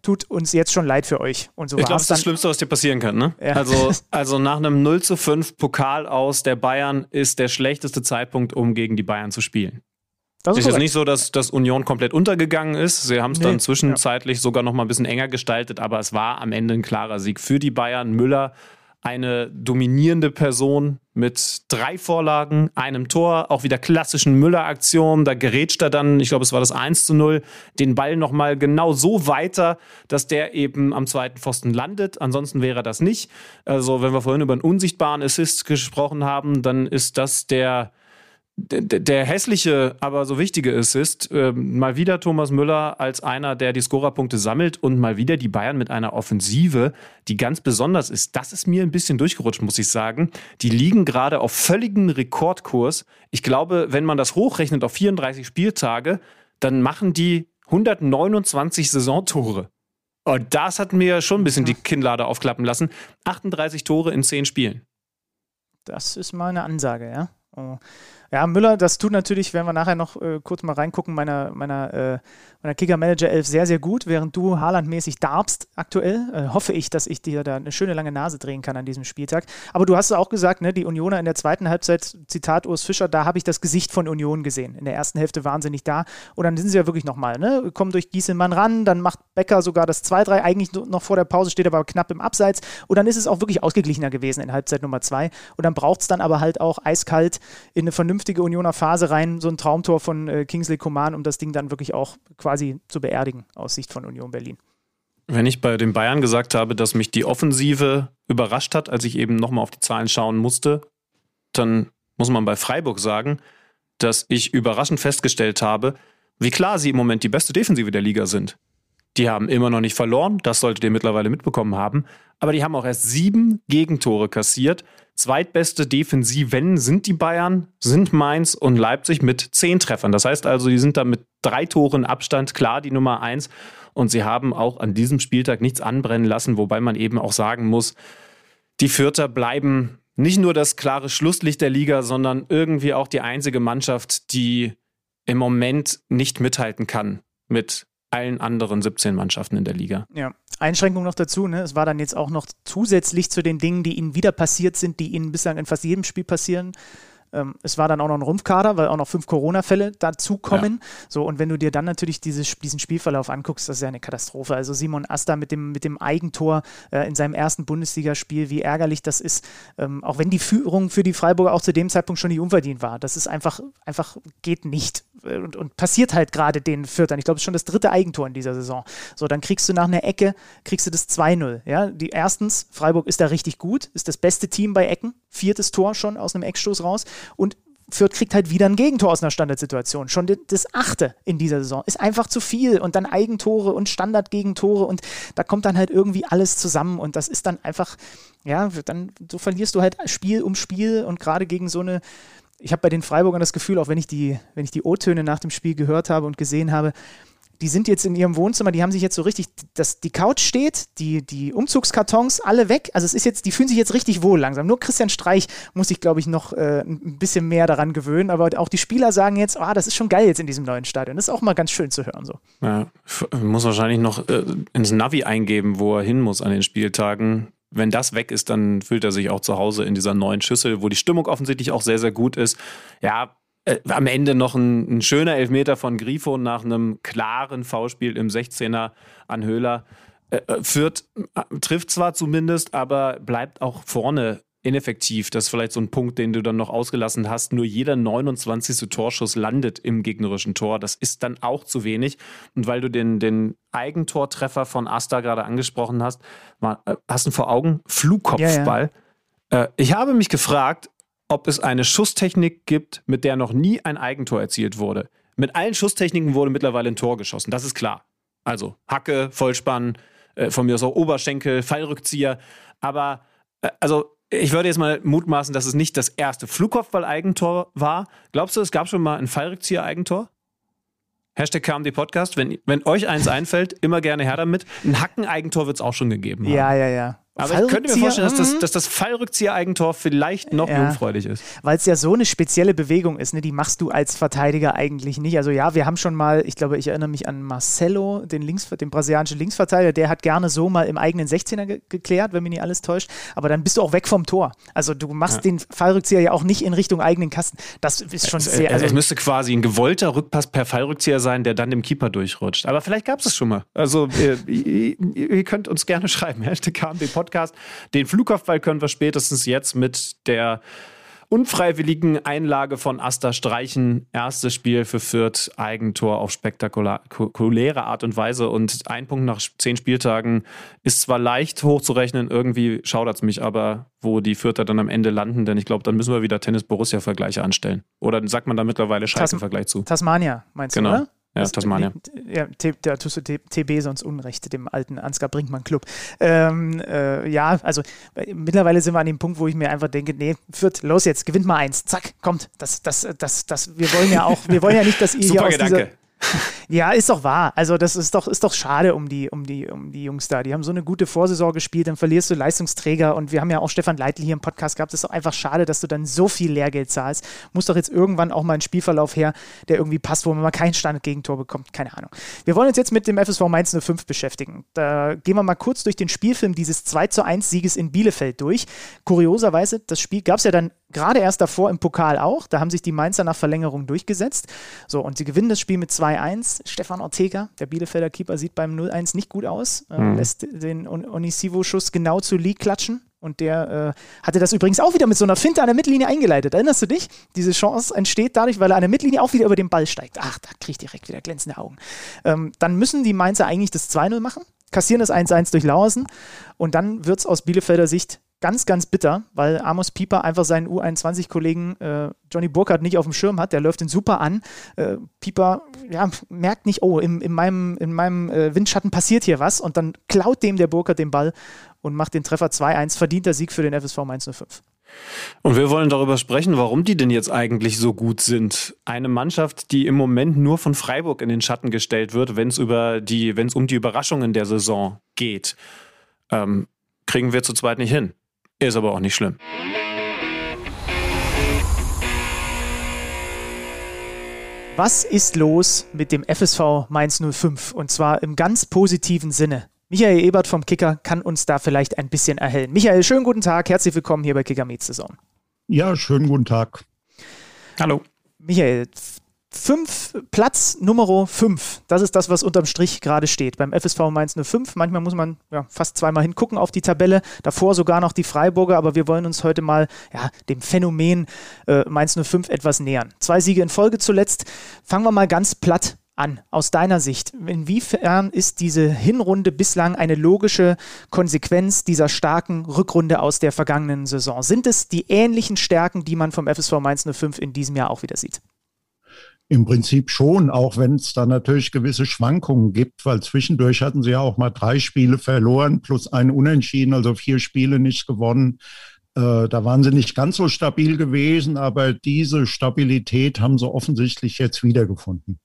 Tut uns jetzt schon leid für euch. Und so ich glaube, das ist das Schlimmste, was dir passieren kann. Ne? Ja. Also, (laughs) also nach einem 0 zu 5 Pokal aus der Bayern ist der schlechteste Zeitpunkt, um gegen die Bayern zu spielen. Das ist, ist jetzt nicht so, dass, dass Union komplett untergegangen ist. Sie haben es nee, dann zwischenzeitlich ja. sogar noch mal ein bisschen enger gestaltet, aber es war am Ende ein klarer Sieg für die Bayern. Müller eine dominierende Person mit drei Vorlagen, einem Tor, auch wieder klassischen Müller-Aktionen. Da gerätscht er dann, ich glaube, es war das 1 zu 0, den Ball nochmal genau so weiter, dass der eben am zweiten Pfosten landet. Ansonsten wäre das nicht. Also, wenn wir vorhin über einen unsichtbaren Assist gesprochen haben, dann ist das der der, der, hässliche, aber so wichtige Assist, äh, mal wieder Thomas Müller als einer, der die Scorerpunkte sammelt und mal wieder die Bayern mit einer Offensive, die ganz besonders ist. Das ist mir ein bisschen durchgerutscht, muss ich sagen. Die liegen gerade auf völligem Rekordkurs. Ich glaube, wenn man das hochrechnet auf 34 Spieltage, dann machen die 129 Saisontore. Und das hat mir schon ein bisschen die Kinnlade aufklappen lassen. 38 Tore in 10 Spielen. Das ist mal eine Ansage, ja. Oh. Ja, Müller, das tut natürlich, wenn wir nachher noch äh, kurz mal reingucken, meiner, meiner, äh, meiner Kicker-Manager 11 sehr, sehr gut, während du Haaland-mäßig darbst aktuell. Äh, hoffe ich, dass ich dir da eine schöne lange Nase drehen kann an diesem Spieltag. Aber du hast es auch gesagt, ne, die Unioner in der zweiten Halbzeit, Zitat Urs Fischer, da habe ich das Gesicht von Union gesehen. In der ersten Hälfte wahnsinnig da. Und dann sind sie ja wirklich nochmal, ne, kommen durch Gieselmann ran, dann macht Becker sogar das 2-3, eigentlich noch vor der Pause, steht aber knapp im Abseits. Und dann ist es auch wirklich ausgeglichener gewesen in Halbzeit Nummer 2. Und dann braucht es dann aber halt auch eiskalt in eine vernünftige vernünftige Unioner Phase rein, so ein Traumtor von äh, Kingsley Coman, um das Ding dann wirklich auch quasi zu beerdigen aus Sicht von Union Berlin. Wenn ich bei den Bayern gesagt habe, dass mich die Offensive überrascht hat, als ich eben nochmal auf die Zahlen schauen musste, dann muss man bei Freiburg sagen, dass ich überraschend festgestellt habe, wie klar sie im Moment die beste Defensive der Liga sind. Die haben immer noch nicht verloren, das solltet ihr mittlerweile mitbekommen haben, aber die haben auch erst sieben Gegentore kassiert. Zweitbeste Defensiven sind die Bayern, sind Mainz und Leipzig mit zehn Treffern. Das heißt also, die sind da mit drei Toren Abstand klar die Nummer eins. Und sie haben auch an diesem Spieltag nichts anbrennen lassen, wobei man eben auch sagen muss, die Vierter bleiben nicht nur das klare Schlusslicht der Liga, sondern irgendwie auch die einzige Mannschaft, die im Moment nicht mithalten kann mit allen anderen 17 Mannschaften in der Liga. Ja, Einschränkung noch dazu, ne? es war dann jetzt auch noch zusätzlich zu den Dingen, die ihnen wieder passiert sind, die ihnen bislang in fast jedem Spiel passieren, ähm, es war dann auch noch ein Rumpfkader, weil auch noch fünf Corona-Fälle dazukommen. Ja. So, und wenn du dir dann natürlich dieses, diesen Spielverlauf anguckst, das ist ja eine Katastrophe. Also Simon Asta mit dem, mit dem Eigentor äh, in seinem ersten Bundesligaspiel, wie ärgerlich das ist, ähm, auch wenn die Führung für die Freiburger auch zu dem Zeitpunkt schon nicht unverdient war. Das ist einfach, einfach geht nicht. Und, und passiert halt gerade den Viertern. Ich glaube, es ist schon das dritte Eigentor in dieser Saison. So, dann kriegst du nach einer Ecke, kriegst du das 2-0. Ja, die erstens, Freiburg ist da richtig gut, ist das beste Team bei Ecken, viertes Tor schon aus einem Eckstoß raus. Und Fürth kriegt halt wieder ein Gegentor aus einer Standardsituation. Schon das achte in dieser Saison. Ist einfach zu viel. Und dann Eigentore und Standardgegentore. Und da kommt dann halt irgendwie alles zusammen. Und das ist dann einfach, ja, dann so verlierst du halt Spiel um Spiel. Und gerade gegen so eine, ich habe bei den Freiburgern das Gefühl, auch wenn ich die, wenn ich die O-Töne nach dem Spiel gehört habe und gesehen habe, die sind jetzt in ihrem Wohnzimmer, die haben sich jetzt so richtig, das, die Couch steht, die, die Umzugskartons alle weg. Also es ist jetzt, die fühlen sich jetzt richtig wohl langsam. Nur Christian Streich muss sich, glaube ich, noch äh, ein bisschen mehr daran gewöhnen. Aber auch die Spieler sagen jetzt, ah, das ist schon geil jetzt in diesem neuen Stadion. Das ist auch mal ganz schön zu hören. So. Ja, muss wahrscheinlich noch äh, ins Navi eingeben, wo er hin muss an den Spieltagen. Wenn das weg ist, dann fühlt er sich auch zu Hause in dieser neuen Schüssel, wo die Stimmung offensichtlich auch sehr, sehr gut ist. Ja, äh, am Ende noch ein, ein, schöner Elfmeter von Grifo nach einem klaren Foulspiel im 16er an Höhler. Äh, äh führt, äh, trifft zwar zumindest, aber bleibt auch vorne ineffektiv. Das ist vielleicht so ein Punkt, den du dann noch ausgelassen hast. Nur jeder 29. Torschuss landet im gegnerischen Tor. Das ist dann auch zu wenig. Und weil du den, den Eigentortreffer von Asta gerade angesprochen hast, mal, hast du vor Augen? Flugkopfball. Ja, ja. Ich habe mich gefragt, ob es eine Schusstechnik gibt, mit der noch nie ein Eigentor erzielt wurde. Mit allen Schusstechniken wurde mittlerweile ein Tor geschossen, das ist klar. Also Hacke, Vollspann, äh, von mir aus auch Oberschenkel, Fallrückzieher. Aber äh, also ich würde jetzt mal mutmaßen, dass es nicht das erste Flugkopfball-Eigentor war. Glaubst du, es gab schon mal ein Fallrückzieher-Eigentor? Hashtag KMD Podcast. Wenn, wenn euch eins einfällt, immer gerne her damit. Ein Hacken-Eigentor wird es auch schon gegeben haben. Ja, ja, ja. Aber ich könnte mir vorstellen, dass das, mhm. dass das Fallrückzieher-Eigentor vielleicht noch ja, jungfräulich ist. Weil es ja so eine spezielle Bewegung ist, ne? die machst du als Verteidiger eigentlich nicht. Also ja, wir haben schon mal, ich glaube, ich erinnere mich an Marcelo, den, Links, den brasilianischen Linksverteidiger, der hat gerne so mal im eigenen 16er ge geklärt, wenn mich nicht alles täuscht. Aber dann bist du auch weg vom Tor. Also du machst ja. den Fallrückzieher ja auch nicht in Richtung eigenen Kasten. Das ist schon es, sehr. Also es müsste quasi ein gewollter Rückpass per Fallrückzieher sein, der dann dem Keeper durchrutscht. Aber vielleicht gab es es schon mal. Also ihr, ihr, ihr, könnt uns gerne schreiben. Hashtag KMD Podcast. Den Flugkopfball können wir spätestens jetzt mit der unfreiwilligen Einlage von Asta streichen. Erstes Spiel für Fürth, Eigentor auf spektakuläre Art und Weise. Und ein Punkt nach zehn Spieltagen ist zwar leicht hochzurechnen, irgendwie schaudert es mich aber, wo die Fürther dann am Ende landen, denn ich glaube, dann müssen wir wieder Tennis-Borussia-Vergleiche anstellen. Oder sagt man da mittlerweile Scheiße-Vergleich zu? Tasmania, meinst genau. du, oder? Ja, das, Tasmania. Ja, da tust du TB sonst Unrecht, dem alten Ansgar Brinkmann Club. Ähm, äh, ja, also mittlerweile sind wir an dem Punkt, wo ich mir einfach denke, nee, führt, los jetzt, gewinnt mal eins, zack, kommt. Das, das, das, das, wir wollen ja auch, wir wollen ja nicht, dass ihr hier aus Gedanke. dieser (laughs) ja, ist doch wahr. Also das ist doch, ist doch schade um die, um, die, um die Jungs da. Die haben so eine gute Vorsaison gespielt, dann verlierst du Leistungsträger und wir haben ja auch Stefan Leitl hier im Podcast gehabt. Es ist doch einfach schade, dass du dann so viel Lehrgeld zahlst. Muss doch jetzt irgendwann auch mal ein Spielverlauf her, der irgendwie passt, wo man mal kein Standardgegentor bekommt. Keine Ahnung. Wir wollen uns jetzt mit dem FSV Mainz 05 beschäftigen. Da gehen wir mal kurz durch den Spielfilm dieses 2 zu 1 Sieges in Bielefeld durch. Kurioserweise, das Spiel gab es ja dann gerade erst davor im Pokal auch. Da haben sich die Mainzer nach Verlängerung durchgesetzt. So, und sie gewinnen das Spiel mit 2-1. Stefan Ortega, der Bielefelder Keeper, sieht beim 0-1 nicht gut aus. Äh, mhm. Lässt den Onisivo-Schuss genau zu Lee klatschen. Und der äh, hatte das übrigens auch wieder mit so einer Finte an der Mittellinie eingeleitet. Erinnerst du dich? Diese Chance entsteht dadurch, weil er an der Mittellinie auch wieder über den Ball steigt. Ach, da kriege ich direkt wieder glänzende Augen. Ähm, dann müssen die Mainzer eigentlich das 2-0 machen, kassieren das 1-1 durch Lauersen und dann wird es aus Bielefelder Sicht ganz, ganz bitter, weil Amos Pieper einfach seinen U21-Kollegen äh, Johnny Burkhardt nicht auf dem Schirm hat. Der läuft ihn super an. Äh, Pieper ja, merkt nicht, oh, in, in meinem, in meinem äh, Windschatten passiert hier was. Und dann klaut dem der Burkhardt den Ball und macht den Treffer 2-1. Verdienter Sieg für den FSV 105. Und wir wollen darüber sprechen, warum die denn jetzt eigentlich so gut sind. Eine Mannschaft, die im Moment nur von Freiburg in den Schatten gestellt wird, wenn es um die Überraschungen der Saison geht, ähm, kriegen wir zu zweit nicht hin. Ist aber auch nicht schlimm. Was ist los mit dem FSV Mainz 05? Und zwar im ganz positiven Sinne. Michael Ebert vom Kicker kann uns da vielleicht ein bisschen erhellen. Michael, schönen guten Tag, herzlich willkommen hier bei Kicker Saison. Ja, schönen guten Tag. Hallo. Michael, fünf, Platz Nummer 5, das ist das, was unterm Strich gerade steht. Beim FSV Mainz 05. Manchmal muss man ja, fast zweimal hingucken auf die Tabelle. Davor sogar noch die Freiburger, aber wir wollen uns heute mal ja, dem Phänomen äh, Mainz 05 etwas nähern. Zwei Siege in Folge zuletzt. Fangen wir mal ganz platt an, aus deiner Sicht? Inwiefern ist diese Hinrunde bislang eine logische Konsequenz dieser starken Rückrunde aus der vergangenen Saison? Sind es die ähnlichen Stärken, die man vom FSV Mainz 05 in diesem Jahr auch wieder sieht? Im Prinzip schon, auch wenn es da natürlich gewisse Schwankungen gibt, weil zwischendurch hatten sie ja auch mal drei Spiele verloren plus ein Unentschieden, also vier Spiele nicht gewonnen. Äh, da waren sie nicht ganz so stabil gewesen, aber diese Stabilität haben sie offensichtlich jetzt wiedergefunden.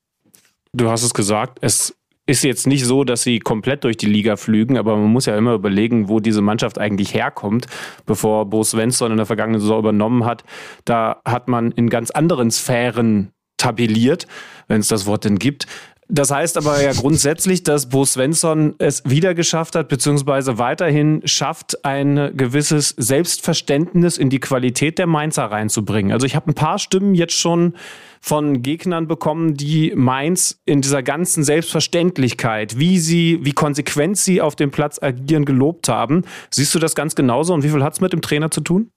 Du hast es gesagt, es ist jetzt nicht so, dass sie komplett durch die Liga flügen, aber man muss ja immer überlegen, wo diese Mannschaft eigentlich herkommt. Bevor Bo Svensson in der vergangenen Saison übernommen hat, da hat man in ganz anderen Sphären tabelliert, wenn es das Wort denn gibt. Das heißt aber ja grundsätzlich, dass Bo Svensson es wieder geschafft hat, beziehungsweise weiterhin schafft, ein gewisses Selbstverständnis in die Qualität der Mainzer reinzubringen. Also ich habe ein paar Stimmen jetzt schon von Gegnern bekommen, die Mainz in dieser ganzen Selbstverständlichkeit, wie sie, wie konsequent sie auf dem Platz agieren, gelobt haben. Siehst du das ganz genauso und wie viel hat es mit dem Trainer zu tun?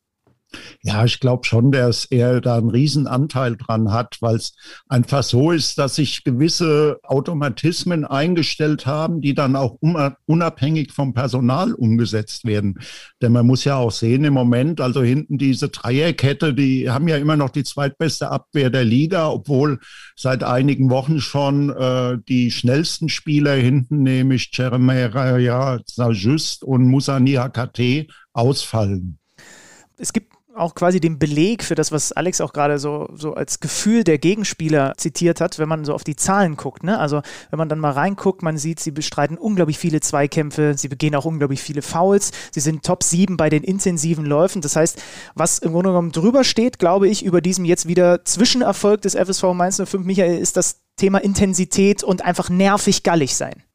Ja, ich glaube schon, dass er da einen Riesenanteil dran hat, weil es einfach so ist, dass sich gewisse Automatismen eingestellt haben, die dann auch unabhängig vom Personal umgesetzt werden. Denn man muss ja auch sehen im Moment, also hinten diese Dreierkette, die haben ja immer noch die zweitbeste Abwehr der Liga, obwohl seit einigen Wochen schon äh, die schnellsten Spieler hinten, nämlich Jeremiah Sajust und Musani Hakate, ausfallen. Es gibt auch quasi den Beleg für das, was Alex auch gerade so, so als Gefühl der Gegenspieler zitiert hat, wenn man so auf die Zahlen guckt. Ne? Also wenn man dann mal reinguckt, man sieht, sie bestreiten unglaublich viele Zweikämpfe, sie begehen auch unglaublich viele Fouls, sie sind Top 7 bei den intensiven Läufen. Das heißt, was im Grunde genommen drüber steht, glaube ich, über diesem jetzt wieder Zwischenerfolg des FSV Mainz 05, Michael, ist das Thema Intensität und einfach nervig gallig sein.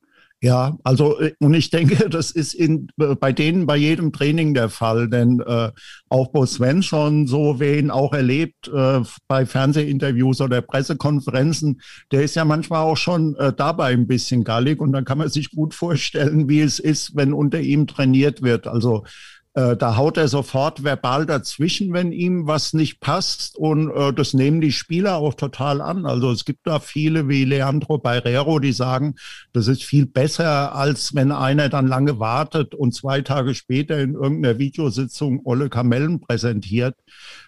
Ja, also äh, und ich denke, (laughs) das ist in, äh, bei denen bei jedem Training der Fall, denn äh, auch Bo Svensson, so wen auch erlebt äh, bei Fernsehinterviews oder Pressekonferenzen, der ist ja manchmal auch schon äh, dabei ein bisschen gallig und dann kann man sich gut vorstellen, wie es ist, wenn unter ihm trainiert wird. Also äh, da haut er sofort verbal dazwischen, wenn ihm was nicht passt. Und äh, das nehmen die Spieler auch total an. Also es gibt da viele wie Leandro Barrero, die sagen, das ist viel besser, als wenn einer dann lange wartet und zwei Tage später in irgendeiner Videositzung Olle Kamellen präsentiert.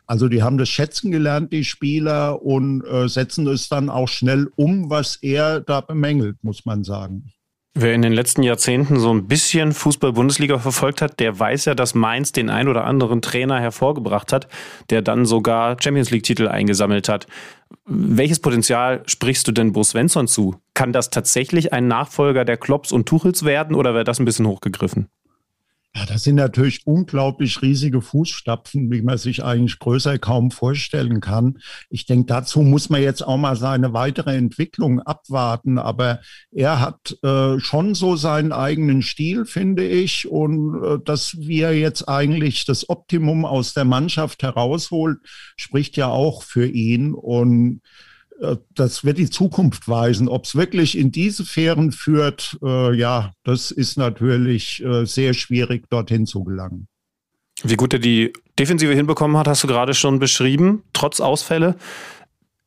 Also die haben das schätzen gelernt, die Spieler, und äh, setzen es dann auch schnell um, was er da bemängelt, muss man sagen. Wer in den letzten Jahrzehnten so ein bisschen Fußball-Bundesliga verfolgt hat, der weiß ja, dass Mainz den ein oder anderen Trainer hervorgebracht hat, der dann sogar Champions League-Titel eingesammelt hat. Welches Potenzial sprichst du denn Bo Svensson zu? Kann das tatsächlich ein Nachfolger der Klopps und Tuchels werden oder wäre das ein bisschen hochgegriffen? Ja, das sind natürlich unglaublich riesige Fußstapfen, wie man sich eigentlich größer kaum vorstellen kann. Ich denke, dazu muss man jetzt auch mal seine weitere Entwicklung abwarten. Aber er hat äh, schon so seinen eigenen Stil, finde ich. Und äh, dass wir jetzt eigentlich das Optimum aus der Mannschaft herausholt, spricht ja auch für ihn. Und das wird die Zukunft weisen. Ob es wirklich in diese Fähren führt, äh, ja, das ist natürlich äh, sehr schwierig, dorthin zu gelangen. Wie gut er die Defensive hinbekommen hat, hast du gerade schon beschrieben, trotz Ausfälle.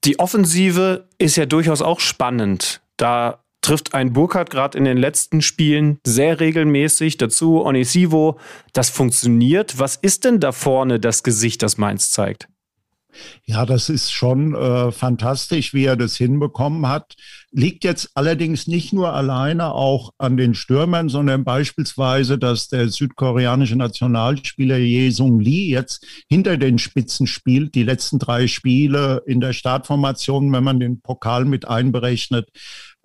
Die Offensive ist ja durchaus auch spannend. Da trifft ein Burkhardt gerade in den letzten Spielen sehr regelmäßig. Dazu Onisivo. Das funktioniert. Was ist denn da vorne das Gesicht, das Mainz zeigt? Ja, das ist schon äh, fantastisch, wie er das hinbekommen hat. Liegt jetzt allerdings nicht nur alleine auch an den Stürmern, sondern beispielsweise, dass der südkoreanische Nationalspieler Ye Sung Lee jetzt hinter den Spitzen spielt, die letzten drei Spiele in der Startformation, wenn man den Pokal mit einberechnet.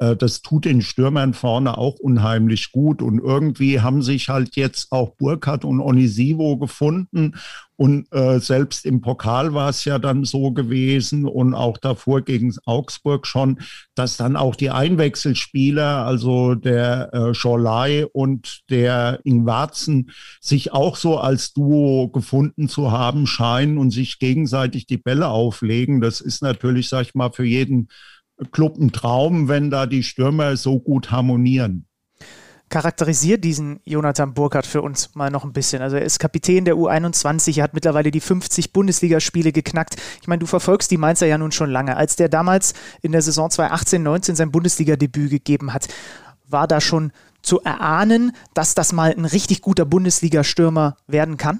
Äh, das tut den Stürmern vorne auch unheimlich gut. Und irgendwie haben sich halt jetzt auch Burkhardt und Onisivo gefunden. Und äh, selbst im Pokal war es ja dann so gewesen und auch davor gegen Augsburg schon, dass dann auch die Einwechselspieler, also der äh, Schorlei und der Ingwarzen, sich auch so als Duo gefunden zu haben scheinen und sich gegenseitig die Bälle auflegen. Das ist natürlich, sag ich mal, für jeden Club ein Traum, wenn da die Stürmer so gut harmonieren charakterisiert diesen Jonathan Burkhardt für uns mal noch ein bisschen. Also er ist Kapitän der U21, er hat mittlerweile die 50 Bundesligaspiele geknackt. Ich meine, du verfolgst die Mainzer ja nun schon lange. Als der damals in der Saison 2018-19 sein Bundesliga-Debüt gegeben hat, war da schon zu erahnen, dass das mal ein richtig guter Bundesliga-Stürmer werden kann?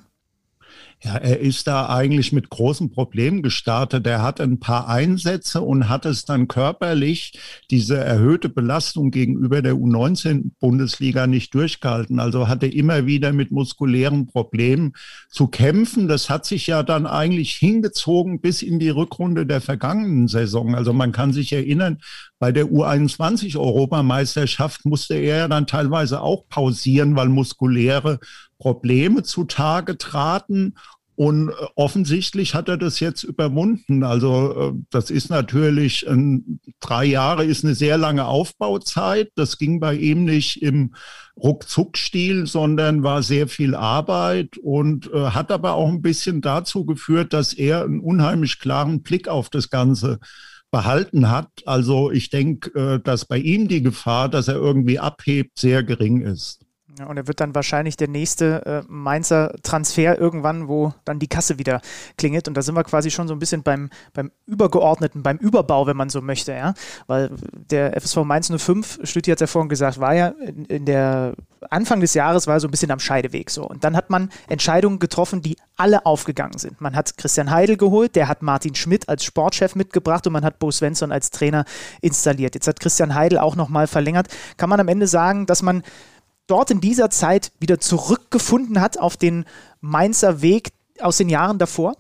Ja, er ist da eigentlich mit großen Problemen gestartet. Er hat ein paar Einsätze und hat es dann körperlich diese erhöhte Belastung gegenüber der U19-Bundesliga nicht durchgehalten. Also hatte immer wieder mit muskulären Problemen zu kämpfen. Das hat sich ja dann eigentlich hingezogen bis in die Rückrunde der vergangenen Saison. Also man kann sich erinnern, bei der U21-Europameisterschaft musste er ja dann teilweise auch pausieren, weil muskuläre Probleme zutage traten. Und äh, offensichtlich hat er das jetzt überwunden. Also äh, das ist natürlich, ein, drei Jahre ist eine sehr lange Aufbauzeit. Das ging bei ihm nicht im Ruckzuck-Stil, sondern war sehr viel Arbeit und äh, hat aber auch ein bisschen dazu geführt, dass er einen unheimlich klaren Blick auf das Ganze behalten hat. Also ich denke, dass bei ihm die Gefahr, dass er irgendwie abhebt, sehr gering ist. Ja, und er wird dann wahrscheinlich der nächste äh, Mainzer Transfer irgendwann, wo dann die Kasse wieder klingelt. Und da sind wir quasi schon so ein bisschen beim, beim Übergeordneten, beim Überbau, wenn man so möchte, ja. Weil der FSV Mainz 05, Stütti hat es ja vorhin gesagt, war ja in, in, der Anfang des Jahres war so ein bisschen am Scheideweg so. Und dann hat man Entscheidungen getroffen, die alle aufgegangen sind. Man hat Christian Heidel geholt, der hat Martin Schmidt als Sportchef mitgebracht und man hat Bo Svensson als Trainer installiert. Jetzt hat Christian Heidel auch nochmal verlängert. Kann man am Ende sagen, dass man dort in dieser Zeit wieder zurückgefunden hat auf den Mainzer Weg aus den Jahren davor?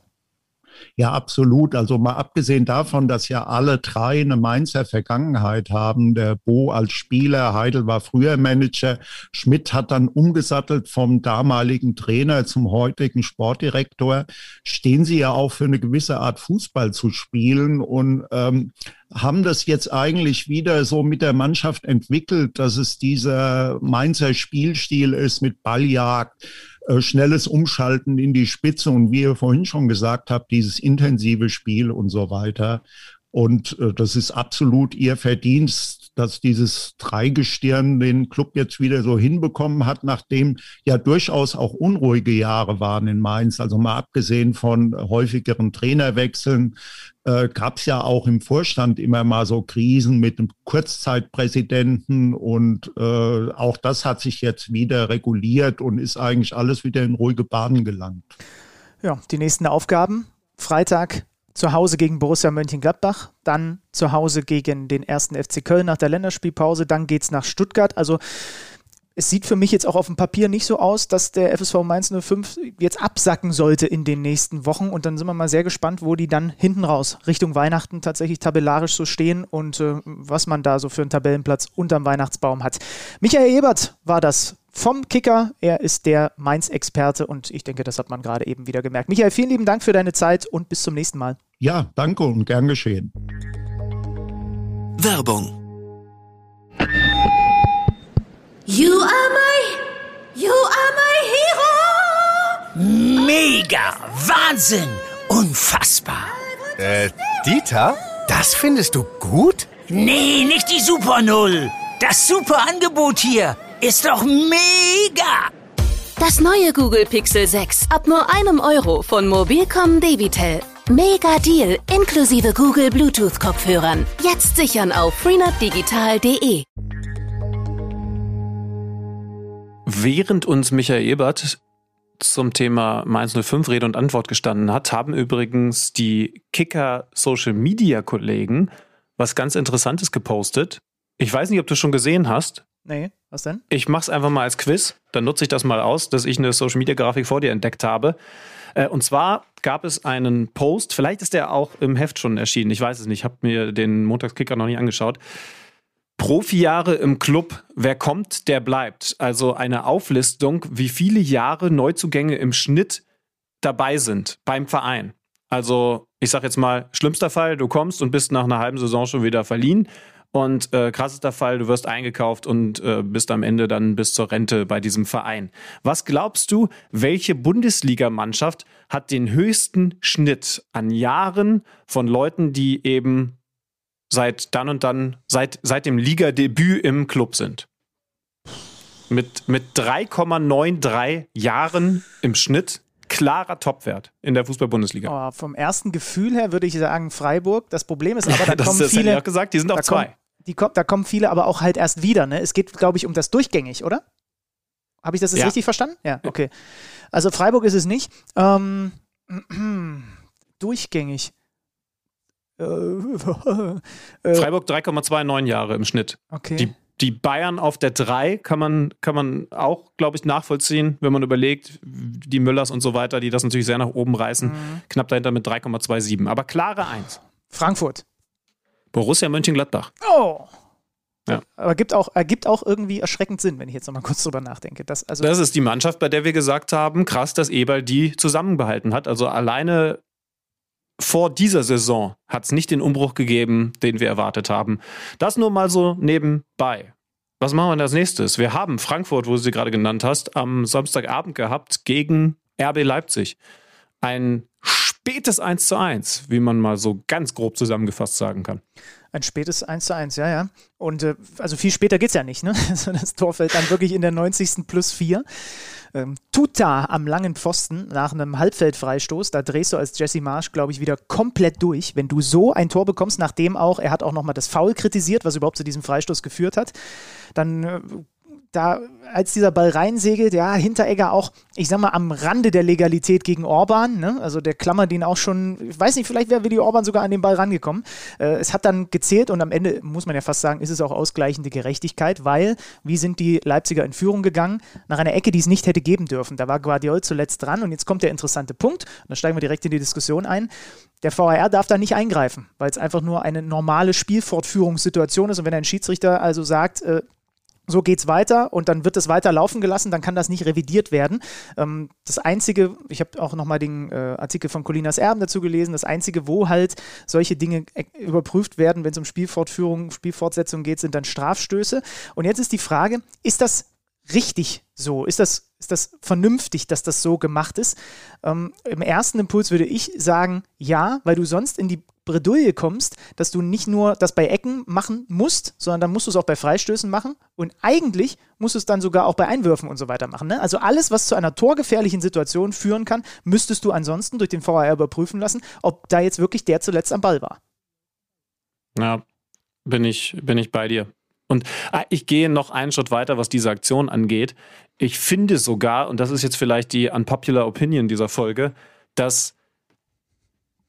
Ja, absolut. Also mal abgesehen davon, dass ja alle drei eine Mainzer Vergangenheit haben. Der Bo als Spieler, Heidel war früher Manager, Schmidt hat dann umgesattelt vom damaligen Trainer zum heutigen Sportdirektor. Stehen sie ja auch für eine gewisse Art Fußball zu spielen und ähm, haben das jetzt eigentlich wieder so mit der Mannschaft entwickelt, dass es dieser Mainzer Spielstil ist mit Balljagd, äh, schnelles Umschalten in die Spitze und wie ihr vorhin schon gesagt habt, dieses intensive Spiel und so weiter. Und äh, das ist absolut ihr Verdienst, dass dieses Dreigestirn den Club jetzt wieder so hinbekommen hat, nachdem ja durchaus auch unruhige Jahre waren in Mainz. Also mal abgesehen von häufigeren Trainerwechseln, äh, gab es ja auch im Vorstand immer mal so Krisen mit dem Kurzzeitpräsidenten und äh, auch das hat sich jetzt wieder reguliert und ist eigentlich alles wieder in ruhige Bahnen gelangt. Ja, die nächsten Aufgaben. Freitag zu Hause gegen Borussia Mönchengladbach, dann zu Hause gegen den ersten FC Köln nach der Länderspielpause, dann geht es nach Stuttgart. Also es sieht für mich jetzt auch auf dem Papier nicht so aus, dass der FSV Mainz 05 jetzt absacken sollte in den nächsten Wochen. Und dann sind wir mal sehr gespannt, wo die dann hinten raus Richtung Weihnachten tatsächlich tabellarisch so stehen und äh, was man da so für einen Tabellenplatz unterm Weihnachtsbaum hat. Michael Ebert war das vom Kicker. Er ist der Mainz-Experte und ich denke, das hat man gerade eben wieder gemerkt. Michael, vielen lieben Dank für deine Zeit und bis zum nächsten Mal. Ja, danke und gern geschehen. Werbung You are my, you are my hero. Mega, Wahnsinn, unfassbar. Äh, Dieter, das findest du gut? Nee, nicht die Super Null. Das super Angebot hier ist doch mega. Das neue Google Pixel 6 ab nur einem Euro von Mobilcom Debitel. Mega Deal inklusive Google Bluetooth Kopfhörern. Jetzt sichern auf freenetdigital.de. Während uns Michael Ebert zum Thema Mainz 05 Rede und Antwort gestanden hat, haben übrigens die Kicker Social Media Kollegen was ganz Interessantes gepostet. Ich weiß nicht, ob du schon gesehen hast. Nee, was denn? Ich mach's einfach mal als Quiz. Dann nutze ich das mal aus, dass ich eine Social Media Grafik vor dir entdeckt habe. Äh, und zwar gab es einen Post, vielleicht ist der auch im Heft schon erschienen, ich weiß es nicht, ich habe mir den Montagskicker noch nicht angeschaut. Profijahre im Club, wer kommt, der bleibt. Also eine Auflistung, wie viele Jahre Neuzugänge im Schnitt dabei sind beim Verein. Also ich sag jetzt mal, schlimmster Fall, du kommst und bist nach einer halben Saison schon wieder verliehen. Und äh, krassester Fall, du wirst eingekauft und äh, bist am Ende dann bis zur Rente bei diesem Verein. Was glaubst du, welche Bundesligamannschaft hat den höchsten Schnitt an Jahren von Leuten, die eben seit dann und dann, seit, seit dem Ligadebüt im Club sind? Mit, mit 3,93 Jahren im Schnitt klarer Topwert in der Fußball-Bundesliga. Oh, vom ersten Gefühl her würde ich sagen Freiburg. Das Problem ist aber, da (laughs) das, kommen das viele. ja auch gesagt, die sind auf zwei. Kommen, die, da kommen viele aber auch halt erst wieder. Ne? Es geht, glaube ich, um das durchgängig, oder? Habe ich das jetzt Ja. richtig verstanden? Ja, okay. Also Freiburg ist es nicht. Ähm, (clears throat) durchgängig. Äh, (laughs) äh, Freiburg 3,29 Jahre im Schnitt. okay. Die, die Bayern auf der 3 kann man, kann man auch, glaube ich, nachvollziehen, wenn man überlegt, die Müllers und so weiter, die das natürlich sehr nach oben reißen. Mhm. Knapp dahinter mit 3,27. Aber klare 1. Frankfurt. Borussia Mönchengladbach. Oh. Ja. Aber gibt auch, ergibt auch irgendwie erschreckend Sinn, wenn ich jetzt nochmal kurz drüber nachdenke. Das, also, Das ist die Mannschaft, bei der wir gesagt haben, krass, dass Eberl die zusammenbehalten hat. Also alleine vor dieser Saison hat es nicht den Umbruch gegeben, den wir erwartet haben. Das nur mal so nebenbei. Was machen wir denn als nächstes? Wir haben Frankfurt, wo du sie gerade genannt hast, am Samstagabend gehabt gegen RB Leipzig. Ein spätes 1 zu 1, wie man mal so ganz grob zusammengefasst sagen kann. Ein spätes 1 zu 1, ja, ja. Und äh, also viel später geht es ja nicht, ne? (laughs) Also das Tor fällt dann wirklich in der 90. plus 4. Ähm, Tuta am langen Pfosten nach einem Halbfeldfreistoß. Da drehst du als Jesse Marsch, glaube ich, wieder komplett durch. Wenn du so ein Tor bekommst, nachdem auch, er hat auch nochmal das Foul kritisiert, was überhaupt zu diesem Freistoß geführt hat, dann äh, da, als dieser Ball reinsegelt, ja, Hinteregger auch, ich sag mal, am Rande der Legalität gegen Orban, ne? Also der klammert ihn auch schon, ich weiß nicht, vielleicht wäre Willi Orban sogar an den Ball rangekommen. Äh, es hat dann gezählt und am Ende, muss man ja fast sagen, ist es auch ausgleichende Gerechtigkeit, weil, wie sind die Leipziger in Führung gegangen? Nach einer Ecke, die es nicht hätte geben dürfen. Da war Guardiol zuletzt dran und jetzt kommt der interessante Punkt, da steigen wir direkt in die Diskussion ein. Der VAR darf da nicht eingreifen, weil es einfach nur eine normale Spielfortführungssituation ist und wenn ein Schiedsrichter also sagt, äh, so geht's weiter und dann wird es weiter laufen gelassen, dann kann das nicht revidiert werden. Ähm, das Einzige, ich habe auch nochmal den äh, Artikel von Colinas Erben dazu gelesen, das Einzige, wo halt solche Dinge äh, überprüft werden, wenn es um Spielfortführung, Spielfortsetzung geht, sind dann Strafstöße. Und jetzt ist die Frage, ist das richtig so? Ist das, ist das vernünftig, dass das so gemacht ist? Ähm, Im ersten Impuls würde ich sagen, ja, weil du sonst in die Bredouille kommst, dass du nicht nur das bei Ecken machen musst, sondern dann musst du es auch bei Freistößen machen und eigentlich musst du es dann sogar auch bei Einwürfen und so weiter machen. Ne? Also alles, was zu einer torgefährlichen Situation führen kann, müsstest du ansonsten durch den VAR überprüfen lassen, ob da jetzt wirklich der zuletzt am Ball war. Ja, bin ich, bin ich bei dir. Und ah, ich gehe noch einen Schritt weiter, was diese Aktion angeht. Ich finde sogar, und das ist jetzt vielleicht die unpopular Opinion dieser Folge, dass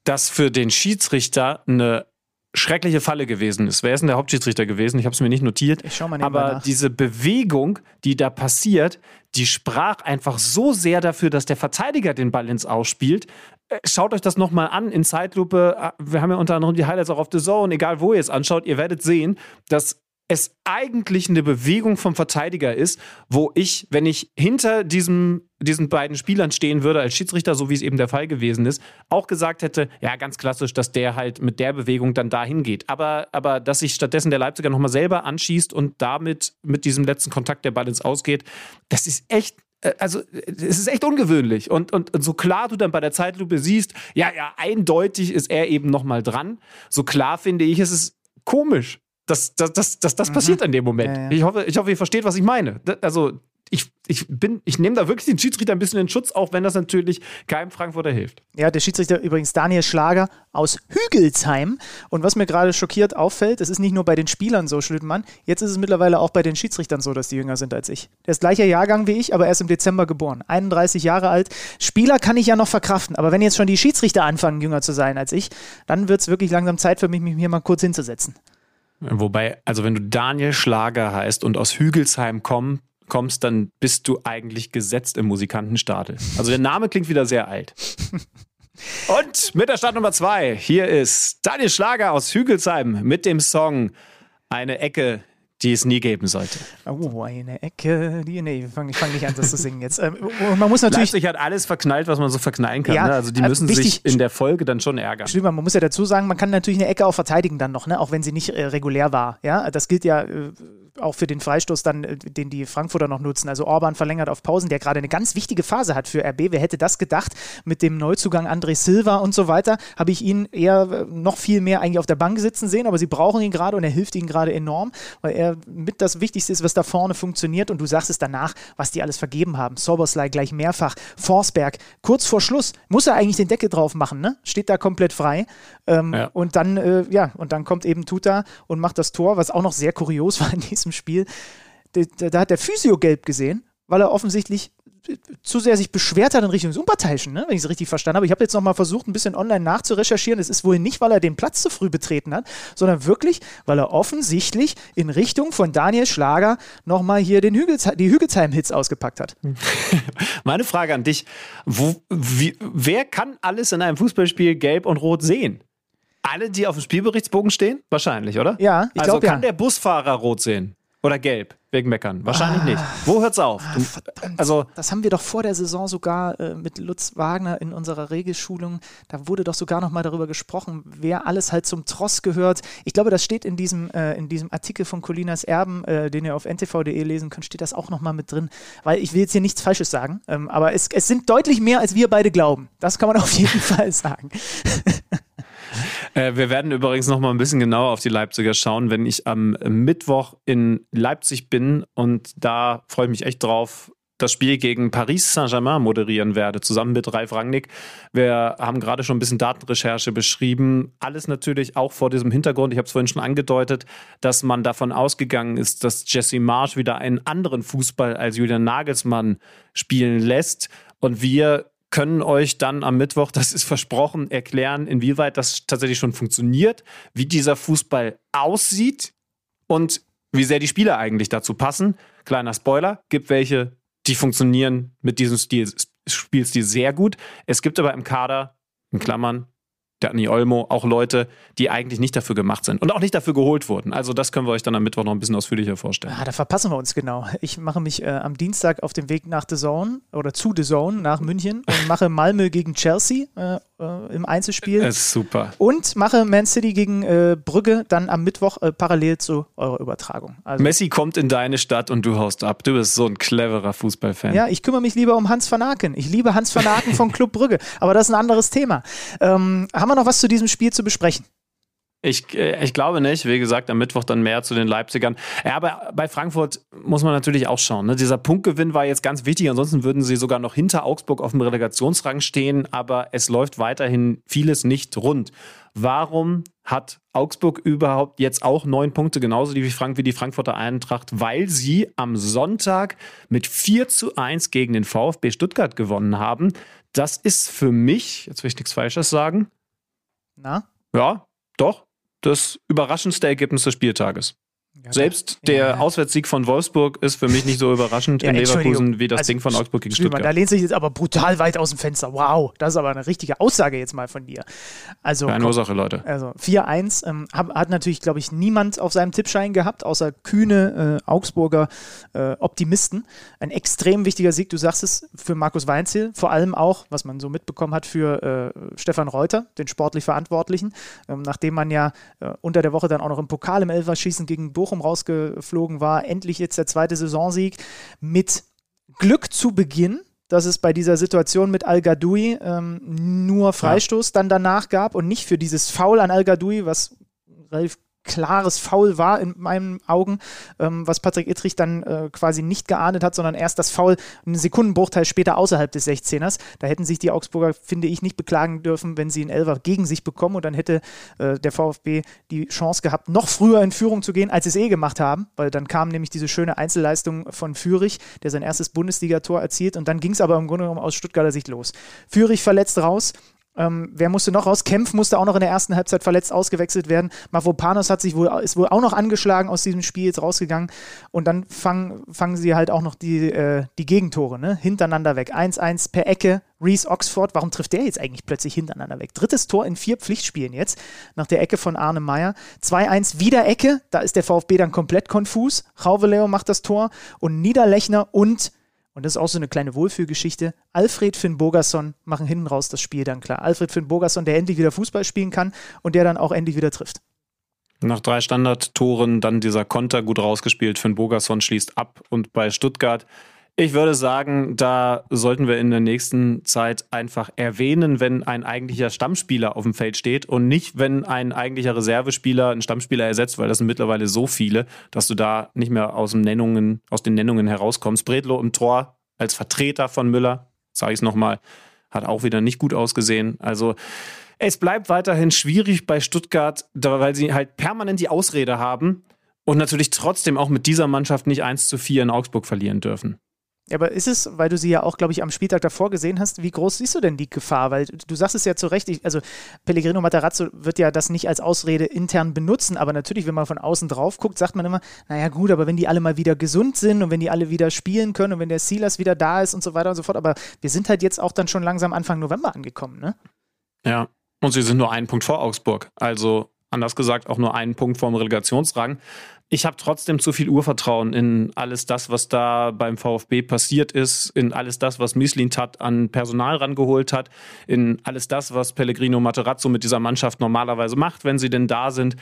das für den Schiedsrichter eine schreckliche Falle gewesen ist. Wer ist denn der Hauptschiedsrichter gewesen? Ich habe es mir nicht notiert. Ich schau mal nebenbei Aber nach. diese Bewegung, die da passiert, die sprach einfach so sehr dafür, dass der Verteidiger den Ball ins Ausspielt. Äh, Schaut euch das nochmal an in Zeitlupe. Ah, Wir haben ja unter anderem die Highlights auch auf The Zone. Egal, wo ihr es anschaut, ihr werdet sehen, dass es eigentlich eine Bewegung vom Verteidiger ist, wo ich, wenn ich hinter diesem, diesen beiden Spielern stehen würde als Schiedsrichter, so wie es eben der Fall gewesen ist, auch gesagt hätte, ja, ganz klassisch, dass der halt mit der Bewegung dann dahin geht. Aber, aber dass sich stattdessen der Leipziger nochmal selber anschießt und damit mit diesem letzten Kontakt der Ball ins Ausgeht, das ist echt äh, also es ist echt ungewöhnlich. Und, und, und so klar du dann bei der Zeitlupe siehst, ja, ja, eindeutig ist er eben nochmal dran, so klar finde ich, es ist komisch, dass, dass, dass, dass das passiert in dem Moment. Ja, ja. Ich, hoffe, ich hoffe, ihr versteht, was ich meine. Also ich, ich bin, ich nehme da wirklich den Schiedsrichter ein bisschen in Schutz, auch wenn das natürlich keinem Frankfurter hilft. Ja, der Schiedsrichter übrigens Daniel Schlager aus Hügelsheim. Und was mir gerade schockiert auffällt, es ist nicht nur bei den Spielern so, Schlütmann, jetzt ist es mittlerweile auch bei den Schiedsrichtern so, dass die jünger sind als ich. Der ist gleicher Jahrgang wie ich, aber erst im Dezember geboren. 31 Jahre alt. Spieler kann ich ja noch verkraften, aber wenn jetzt schon die Schiedsrichter anfangen, jünger zu sein als ich, dann wird es wirklich langsam Zeit für mich, mich hier mal kurz hinzusetzen. Wobei, also wenn du Daniel Schlager heißt und aus Hügelsheim komm, kommst, dann bist du eigentlich gesetzt im Musikantenstadel. Also der Name klingt wieder sehr alt. (laughs) Und mit der Start Nummer zwei, hier ist Daniel Schlager aus Hügelsheim mit dem Song Eine Ecke, die es nie geben sollte. Oh, eine Ecke, die, nee, ich fange fang nicht an, das zu singen jetzt. Ähm, man muss natürlich. Leipzig hat alles verknallt, was man so verknallen kann. Ja, ne? Also die äh, müssen wichtig- sich in der Folge dann schon ärgern. Stimmt, man muss ja dazu sagen, man kann natürlich eine Ecke auch verteidigen dann noch, ne? auch wenn sie nicht äh, regulär war. Ja, das gilt ja äh, auch für den Freistoß dann, äh, den die Frankfurter noch nutzen. Also Orban verlängert auf Pausen, der gerade eine ganz wichtige Phase hat für RB. Wer hätte das gedacht? Mit dem Neuzugang André Silva und so weiter habe ich ihn eher äh, noch viel mehr eigentlich auf der Bank sitzen sehen, aber sie brauchen ihn gerade und er hilft ihnen gerade enorm, weil er mit das Wichtigste ist, was da vorne funktioniert. Und du sagst es danach, was die alles vergeben haben. Soberslei gleich mehrfach, Forsberg kurz vor Schluss muss er eigentlich den Deckel drauf machen, ne? Steht da komplett frei. Ähm, Ja. Und dann, äh, ja, und dann kommt eben Tuta und macht das Tor, was auch noch sehr kurios war in diesem Spiel. Da, da, hat der Physio gelb gesehen, weil er offensichtlich zu sehr sich beschwert hat in Richtung des Unparteiischen, ne? wenn ich es richtig verstanden habe. Ich habe jetzt noch mal versucht, ein bisschen online nachzurecherchieren. Es ist wohl nicht, weil er den Platz zu früh betreten hat, sondern wirklich, weil er offensichtlich in Richtung von Daniel Schlager noch mal hier den Hügelze die Hügelsheim-Hits ausgepackt hat. (laughs) Meine Frage an dich: wo, wie, Wer kann alles in einem Fußballspiel gelb und rot sehen? Alle, die auf dem Spielberichtsbogen stehen? Wahrscheinlich, oder? Ja, ich also glaub, kann ja. der Busfahrer rot sehen? Oder gelb? Wegen Meckern? Wahrscheinlich nicht. Wo hört's auf? Du, also, Das haben wir doch vor der Saison sogar äh, mit Lutz Wagner in unserer Regelschulung. Da wurde doch sogar noch mal darüber gesprochen, wer alles halt zum Tross gehört. Ich glaube, das steht in diesem, äh, in diesem Artikel von Colinas Erben, äh, den ihr auf ntv.de lesen könnt, steht das auch noch mal mit drin. Weil ich will jetzt hier nichts Falsches sagen, ähm, aber es, es sind deutlich mehr, als wir beide glauben. Das kann man auf jeden (laughs) Fall sagen. Äh, wir werden übrigens noch mal ein bisschen genauer auf die Leipziger schauen, wenn ich am Mittwoch in Leipzig bin und da freue ich mich echt drauf, das Spiel gegen Paris Saint-Germain moderieren werde, zusammen mit Ralf Rangnick. Wir haben gerade schon ein bisschen Datenrecherche beschrieben. Alles natürlich auch vor diesem Hintergrund, ich habe es vorhin schon angedeutet, dass man davon ausgegangen ist, dass Jesse Marsch wieder einen anderen Fußball als Julian Nagelsmann spielen lässt. Und wir können euch dann am Mittwoch, das ist versprochen, erklären, inwieweit das tatsächlich schon funktioniert, wie dieser Fußball aussieht und wie sehr die Spieler eigentlich dazu passen. Kleiner Spoiler, gibt welche, die funktionieren mit diesem Stil, Spielstil sehr gut. Es gibt aber im Kader, in Klammern, Dani Olmo, auch Leute, die eigentlich nicht dafür gemacht sind und auch nicht dafür geholt wurden. Also das können wir euch dann am Mittwoch noch ein bisschen ausführlicher vorstellen. Ah, da verpassen wir uns genau. Ich mache mich äh, am Dienstag auf den Weg nach The Zone oder zu The Zone nach München und mache Malmö gegen Chelsea äh, äh, im Einzelspiel. Das ist super. und mache Man City gegen äh, Brügge dann am Mittwoch äh, parallel zu eurer Übertragung. Also, Messi kommt in deine Stadt und du haust ab. Du bist so ein cleverer Fußballfan. ja, ich kümmere mich lieber um Hans van Aken. Ich liebe Hans van Aken von Club Brügge, aber das ist ein anderes Thema. Ähm, haben wir noch was zu diesem Spiel zu besprechen? Ich, äh, ich glaube nicht. Wie gesagt, am Mittwoch dann mehr zu den Leipzigern. Ja, aber bei Frankfurt muss man natürlich auch schauen. Ne? Dieser Punktgewinn war jetzt ganz wichtig. Ansonsten würden sie sogar noch hinter Augsburg auf dem Relegationsrang stehen. Aber es läuft weiterhin vieles nicht rund. Warum hat Augsburg überhaupt jetzt auch neun Punkte, genauso wie, Frank, wie die Frankfurter Eintracht? Weil sie am Sonntag mit 4 zu 1 gegen den VfB Stuttgart gewonnen haben. Das ist für mich, jetzt will ich nichts Falsches sagen, Na? ja, doch, das überraschendste Ergebnis des Spieltages. Selbst der Ja. Auswärtssieg von Wolfsburg ist für mich nicht so überraschend Ja, in. Leverkusen wie das Also, Ding von Augsburg gegen Stühlmann, Da Stuttgart. lehnt sich jetzt aber brutal weit aus dem Fenster. Wow, das ist aber eine richtige Aussage jetzt mal von dir. Also, Keine Ursache, Leute. Also 4-1 ähm, hat natürlich, glaube ich, niemand auf seinem Tippschein gehabt, außer kühne äh, Augsburger äh, Optimisten. Ein extrem wichtiger Sieg, du sagst es, für Markus Weinzel, vor allem auch, was man so mitbekommen hat, für äh, Stefan Reuter, den sportlich Verantwortlichen, ähm, nachdem man ja äh, unter der Woche dann auch noch im Pokal im Elferschießen gegen Bochum rausgeflogen war. Endlich jetzt der zweite Saisonsieg mit Glück zu Beginn, dass es bei dieser Situation mit Al-Gadoui ähm, nur Freistoß dann danach gab und nicht für dieses Foul an Al-Gadoui, was relativ klares Foul war in meinen Augen, ähm, was Patrick Ittrich dann äh, quasi nicht geahndet hat, sondern erst das Foul einen Sekundenbruchteil später außerhalb des 16ers. Da hätten sich die Augsburger, finde ich, nicht beklagen dürfen, wenn sie einen Elfer gegen sich bekommen und dann hätte äh, der VfB die Chance gehabt, noch früher in Führung zu gehen, als sie es eh gemacht haben, weil dann kam nämlich diese schöne Einzelleistung von Fürich, der sein erstes Bundesligator erzielt und dann ging es aber im Grunde genommen aus Stuttgarter Sicht los. Fürich verletzt raus, Ähm, wer musste noch raus? Kempf musste auch noch in der ersten Halbzeit verletzt ausgewechselt werden. Mavropanos hat sich wohl, ist wohl auch noch angeschlagen aus diesem Spiel jetzt rausgegangen. Und dann fangen, fangen sie halt auch noch die, äh, die Gegentore ne? hintereinander weg. 1-1 per Ecke. Reese Oxford, warum trifft der jetzt eigentlich plötzlich hintereinander weg? Drittes Tor in vier Pflichtspielen jetzt, nach der Ecke von Arne Meyer. 2-1 wieder Ecke, da ist der VfB dann komplett konfus. Rauveleo macht das Tor und Niederlechner und und das ist auch so eine kleine Wohlfühlgeschichte. Alfred Finn Bogerson machen hinten raus das Spiel dann klar. Alfred Finn Bogerson, der endlich wieder Fußball spielen kann und der dann auch endlich wieder trifft. Nach drei Standardtoren dann dieser Konter gut rausgespielt. Finn Bogerson schließt ab und bei Stuttgart ich würde sagen, da sollten wir in der nächsten Zeit einfach erwähnen, wenn ein eigentlicher Stammspieler auf dem Feld steht und nicht, wenn ein eigentlicher Reservespieler einen Stammspieler ersetzt, weil das sind mittlerweile so viele, dass du da nicht mehr aus, den Nennungen, aus den Nennungen herauskommst. Bredlo im Tor als Vertreter von Müller, sage ich es nochmal, hat auch wieder nicht gut ausgesehen. Also es bleibt weiterhin schwierig bei Stuttgart, weil sie halt permanent die Ausrede haben und natürlich trotzdem auch mit dieser Mannschaft nicht 1 zu 4 in Augsburg verlieren dürfen. Aber ist es, weil du sie ja auch, glaube ich, am Spieltag davor gesehen hast, wie groß siehst du denn die Gefahr? Weil du sagst es ja zu Recht, ich, also Pellegrino Matarazzo wird ja das nicht als Ausrede intern benutzen, aber natürlich, wenn man von außen drauf guckt, sagt man immer, naja gut, aber wenn die alle mal wieder gesund sind und wenn die alle wieder spielen können und wenn der Silas wieder da ist und so weiter und so fort, aber wir sind halt jetzt auch dann schon langsam Anfang November angekommen, ne? Ja, und sie sind nur einen Punkt vor Augsburg. Also anders gesagt auch nur einen Punkt vorm Relegationsrang ich habe trotzdem zu viel Urvertrauen in alles das, was da beim VfB passiert ist, in alles das, was Mislintat an Personal rangeholt hat, in alles das, was Pellegrino Materazzo mit dieser Mannschaft normalerweise macht, wenn sie denn da sind.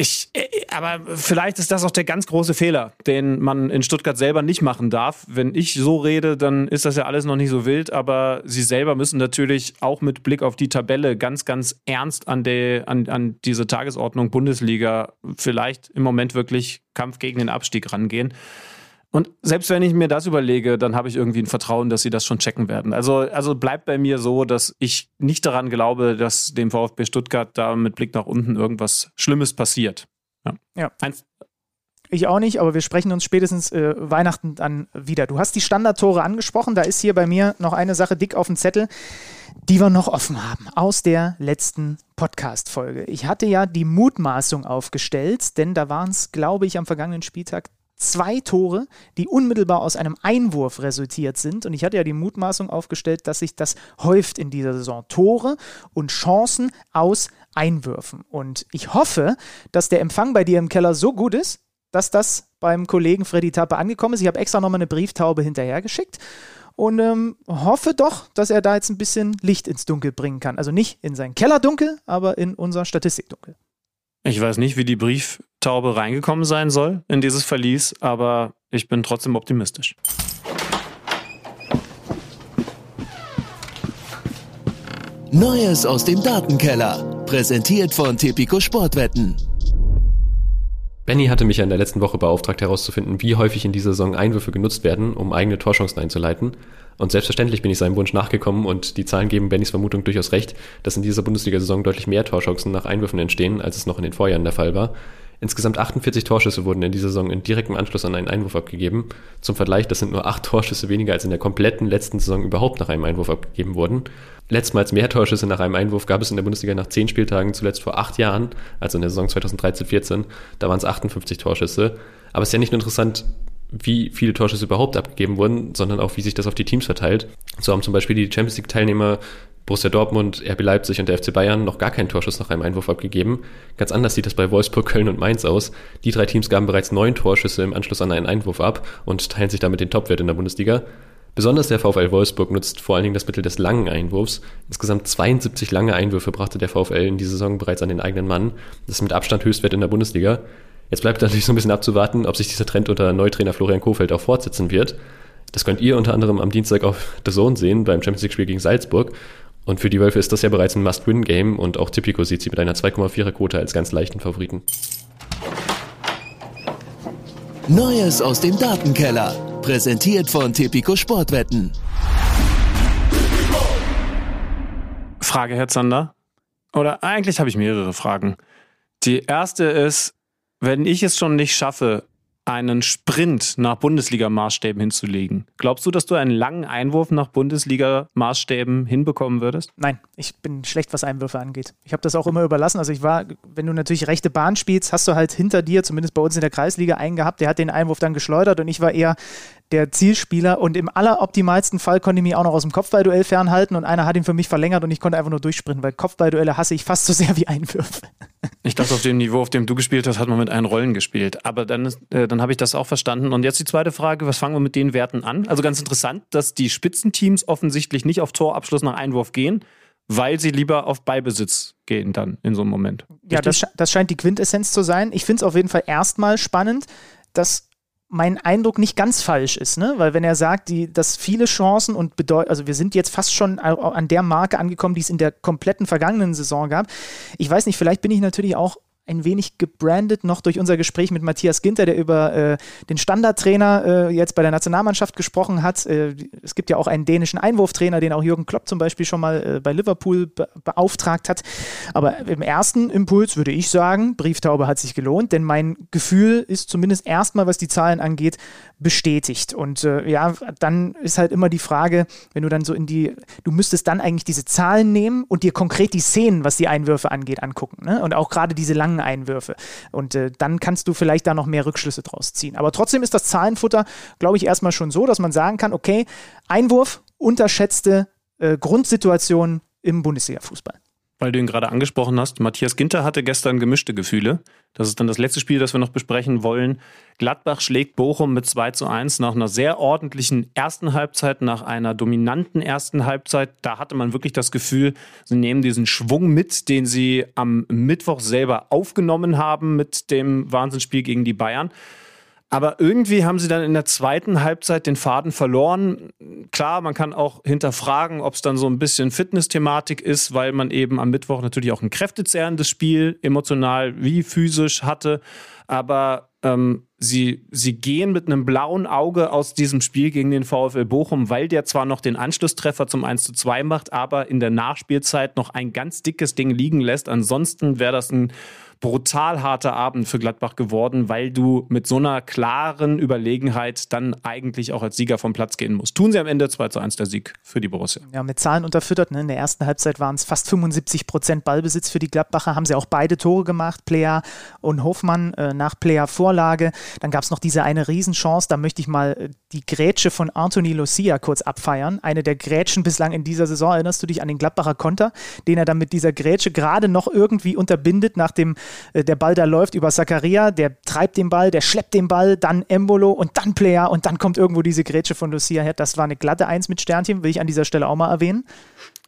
Ich, äh, aber vielleicht ist das auch der ganz große Fehler, den man in Stuttgart selber nicht machen darf. Wenn ich so rede, dann ist das ja alles noch nicht so wild, aber sie selber müssen natürlich auch mit Blick auf die Tabelle ganz, ganz ernst an, die, an, an diese Tagesordnung Bundesliga vielleicht im Moment wirklich Kampf gegen den Abstieg rangehen. Und selbst wenn ich mir das überlege, dann habe ich irgendwie ein Vertrauen, dass sie das schon checken werden. Also, also bleibt bei mir so, dass ich nicht daran glaube, dass dem VfB Stuttgart da mit Blick nach unten irgendwas Schlimmes passiert. Ja. ja. Ich auch nicht, aber wir sprechen uns spätestens äh, Weihnachten dann wieder. Du hast die Standardtore angesprochen. Da ist hier bei mir noch eine Sache dick auf dem Zettel, die wir noch offen haben aus der letzten Podcast-Folge. Ich hatte ja die Mutmaßung aufgestellt, denn da waren es, glaube ich, am vergangenen Spieltag zwei Tore, die unmittelbar aus einem Einwurf resultiert sind. Und ich hatte ja die Mutmaßung aufgestellt, dass sich das häuft in dieser Saison. Tore und Chancen aus Einwürfen. Und ich hoffe, dass der Empfang bei dir im Keller so gut ist, dass das beim Kollegen Freddy Tappe angekommen ist. Ich habe extra nochmal eine Brieftaube hinterhergeschickt und ähm, hoffe doch, dass er da jetzt ein bisschen Licht ins Dunkel bringen kann. Also nicht in sein Kellerdunkel, aber in unser Statistikdunkel. Ich weiß nicht, wie die Brieftaube reingekommen sein soll in dieses Verlies, aber ich bin trotzdem optimistisch. Neues aus dem Datenkeller. Präsentiert von Tipico Sportwetten. Benny hatte mich ja in der letzten Woche beauftragt herauszufinden, wie häufig in dieser Saison Einwürfe genutzt werden, um eigene Torchancen einzuleiten. Und selbstverständlich bin ich seinem Wunsch nachgekommen und die Zahlen geben Bennys Vermutung durchaus recht, dass in dieser Bundesliga-Saison deutlich mehr Torchancen nach Einwürfen entstehen, als es noch in den Vorjahren der Fall war. Insgesamt 48 Torschüsse wurden in dieser Saison in direktem Anschluss an einen Einwurf abgegeben. Zum Vergleich, das sind nur acht Torschüsse weniger als in der kompletten letzten Saison überhaupt nach einem Einwurf abgegeben wurden. Letztmals mehr Torschüsse nach einem Einwurf gab es in der Bundesliga nach zehn Spieltagen, zuletzt vor acht Jahren, also in der Saison 2013-14. Da waren es 58 Torschüsse. Aber es ist ja nicht nur interessant, wie viele Torschüsse überhaupt abgegeben wurden, sondern auch, wie sich das auf die Teams verteilt. So haben zum Beispiel die Champions League-Teilnehmer Borussia Dortmund, RB Leipzig und der FC Bayern noch gar keinen Torschuss nach einem Einwurf abgegeben. Ganz anders sieht das bei Wolfsburg, Köln und Mainz aus. Die drei Teams gaben bereits neun Torschüsse im Anschluss an einen Einwurf ab und teilen sich damit den Topwert in der Bundesliga. Besonders der VfL Wolfsburg nutzt vor allen Dingen das Mittel des langen Einwurfs. Insgesamt 72 lange Einwürfe brachte der VfL in dieser Saison bereits an den eigenen Mann. Das ist mit Abstand Höchstwert in der Bundesliga. Jetzt bleibt natürlich so ein bisschen abzuwarten, ob sich dieser Trend unter Neutrainer Florian Kofeld auch fortsetzen wird. Das könnt ihr unter anderem am Dienstag auf The Zone sehen beim Champions League Spiel gegen Salzburg. Und für die Wölfe ist das ja bereits ein Must-Win-Game und auch Tipico sieht sie mit einer 2,4er Quote als ganz leichten Favoriten. Neues aus dem Datenkeller. Präsentiert von Tipico Sportwetten. Frage, Herr Zander. Oder eigentlich habe ich mehrere Fragen. Die erste ist, wenn ich es schon nicht schaffe, einen Sprint nach Bundesliga-Maßstäben hinzulegen. Glaubst du, dass du einen langen Einwurf nach Bundesliga-Maßstäben hinbekommen würdest? Nein, ich bin schlecht, was Einwürfe angeht. Ich habe das auch immer überlassen. Also ich war, wenn du natürlich rechte Bahn spielst, hast du halt hinter dir, zumindest bei uns in der Kreisliga, einen gehabt, der hat den Einwurf dann geschleudert und ich war eher der Zielspieler und im alleroptimalsten Fall konnte ich mich auch noch aus dem Kopfballduell fernhalten und einer hat ihn für mich verlängert und ich konnte einfach nur durchsprinten, weil Kopfballduelle hasse ich fast so sehr wie Einwürfe. Ich dachte, auf dem Niveau, auf dem du gespielt hast, hat man mit einen Rollen gespielt. Aber dann, äh, dann habe ich das auch verstanden. Und jetzt die zweite Frage, was fangen wir mit den Werten an? Also ganz interessant, dass die Spitzenteams offensichtlich nicht auf Torabschluss nach Einwurf gehen, weil sie lieber auf Beibesitz gehen dann in so einem Moment. Ja, das, das scheint die Quintessenz zu sein. Ich finde es auf jeden Fall erstmal spannend, dass mein Eindruck nicht ganz falsch ist, ne? Weil wenn er sagt, die, dass viele Chancen und bedeutet, also wir sind jetzt fast schon an der Marke angekommen, die es in der kompletten vergangenen Saison gab. Ich weiß nicht, vielleicht bin ich natürlich auch ein wenig gebrandet noch durch unser Gespräch mit Matthias Ginter, der über äh, den Standardtrainer äh, jetzt bei der Nationalmannschaft gesprochen hat. Äh, es gibt ja auch einen dänischen Einwurftrainer, den auch Jürgen Klopp zum Beispiel schon mal äh, bei Liverpool be beauftragt hat. Aber im ersten Impuls würde ich sagen, Brieftaube hat sich gelohnt, denn mein Gefühl ist zumindest erstmal, was die Zahlen angeht, bestätigt. Und äh, ja, dann ist halt immer die Frage, wenn du dann so in die, du müsstest dann eigentlich diese Zahlen nehmen und dir konkret die Szenen, was die Einwürfe angeht, angucken. Ne? Und auch gerade diese langen Einwürfe. Und äh, dann kannst du vielleicht da noch mehr Rückschlüsse draus ziehen. Aber trotzdem ist das Zahlenfutter, glaube ich, erstmal schon so, dass man sagen kann, okay, Einwurf, unterschätzte äh, Grundsituation im Bundesliga-Fußball weil du ihn gerade angesprochen hast. Matthias Ginter hatte gestern gemischte Gefühle. Das ist dann das letzte Spiel, das wir noch besprechen wollen. Gladbach schlägt Bochum mit 2 zu 1 nach einer sehr ordentlichen ersten Halbzeit, nach einer dominanten ersten Halbzeit. Da hatte man wirklich das Gefühl, sie nehmen diesen Schwung mit, den sie am Mittwoch selber aufgenommen haben mit dem Wahnsinnsspiel gegen die Bayern. Aber irgendwie haben sie dann in der zweiten Halbzeit den Faden verloren. Klar, man kann auch hinterfragen, ob es dann so ein bisschen Fitness-Thematik ist, weil man eben am Mittwoch natürlich auch ein kräftezehrendes Spiel, emotional wie physisch hatte. Aber ähm, sie, sie gehen mit einem blauen Auge aus diesem Spiel gegen den VfL Bochum, weil der zwar noch den Anschlusstreffer zum 1 zu 2 macht, aber in der Nachspielzeit noch ein ganz dickes Ding liegen lässt. Ansonsten wäre das ein brutal harter Abend für Gladbach geworden, weil du mit so einer klaren Überlegenheit dann eigentlich auch als Sieger vom Platz gehen musst. Tun sie am Ende 2 zu 1 der Sieg für die Borussia. Ja, mit Zahlen unterfüttert. Ne? In der ersten Halbzeit waren es fast 75 Prozent Ballbesitz für die Gladbacher, haben sie auch beide Tore gemacht, Player und Hofmann äh, nach Player Vorlage. Dann gab es noch diese eine Riesenchance, da möchte ich mal äh, die Grätsche von Anthony Lucia kurz abfeiern. Eine der Grätschen bislang in dieser Saison. Erinnerst du dich an den Gladbacher Konter, den er dann mit dieser Grätsche gerade noch irgendwie unterbindet nach dem der Ball da läuft über Zakaria, der treibt den Ball, der schleppt den Ball, dann Embolo und dann Player und dann kommt irgendwo diese Grätsche von Lucia her. Das war eine glatte Eins mit Sternchen, will ich an dieser Stelle auch mal erwähnen.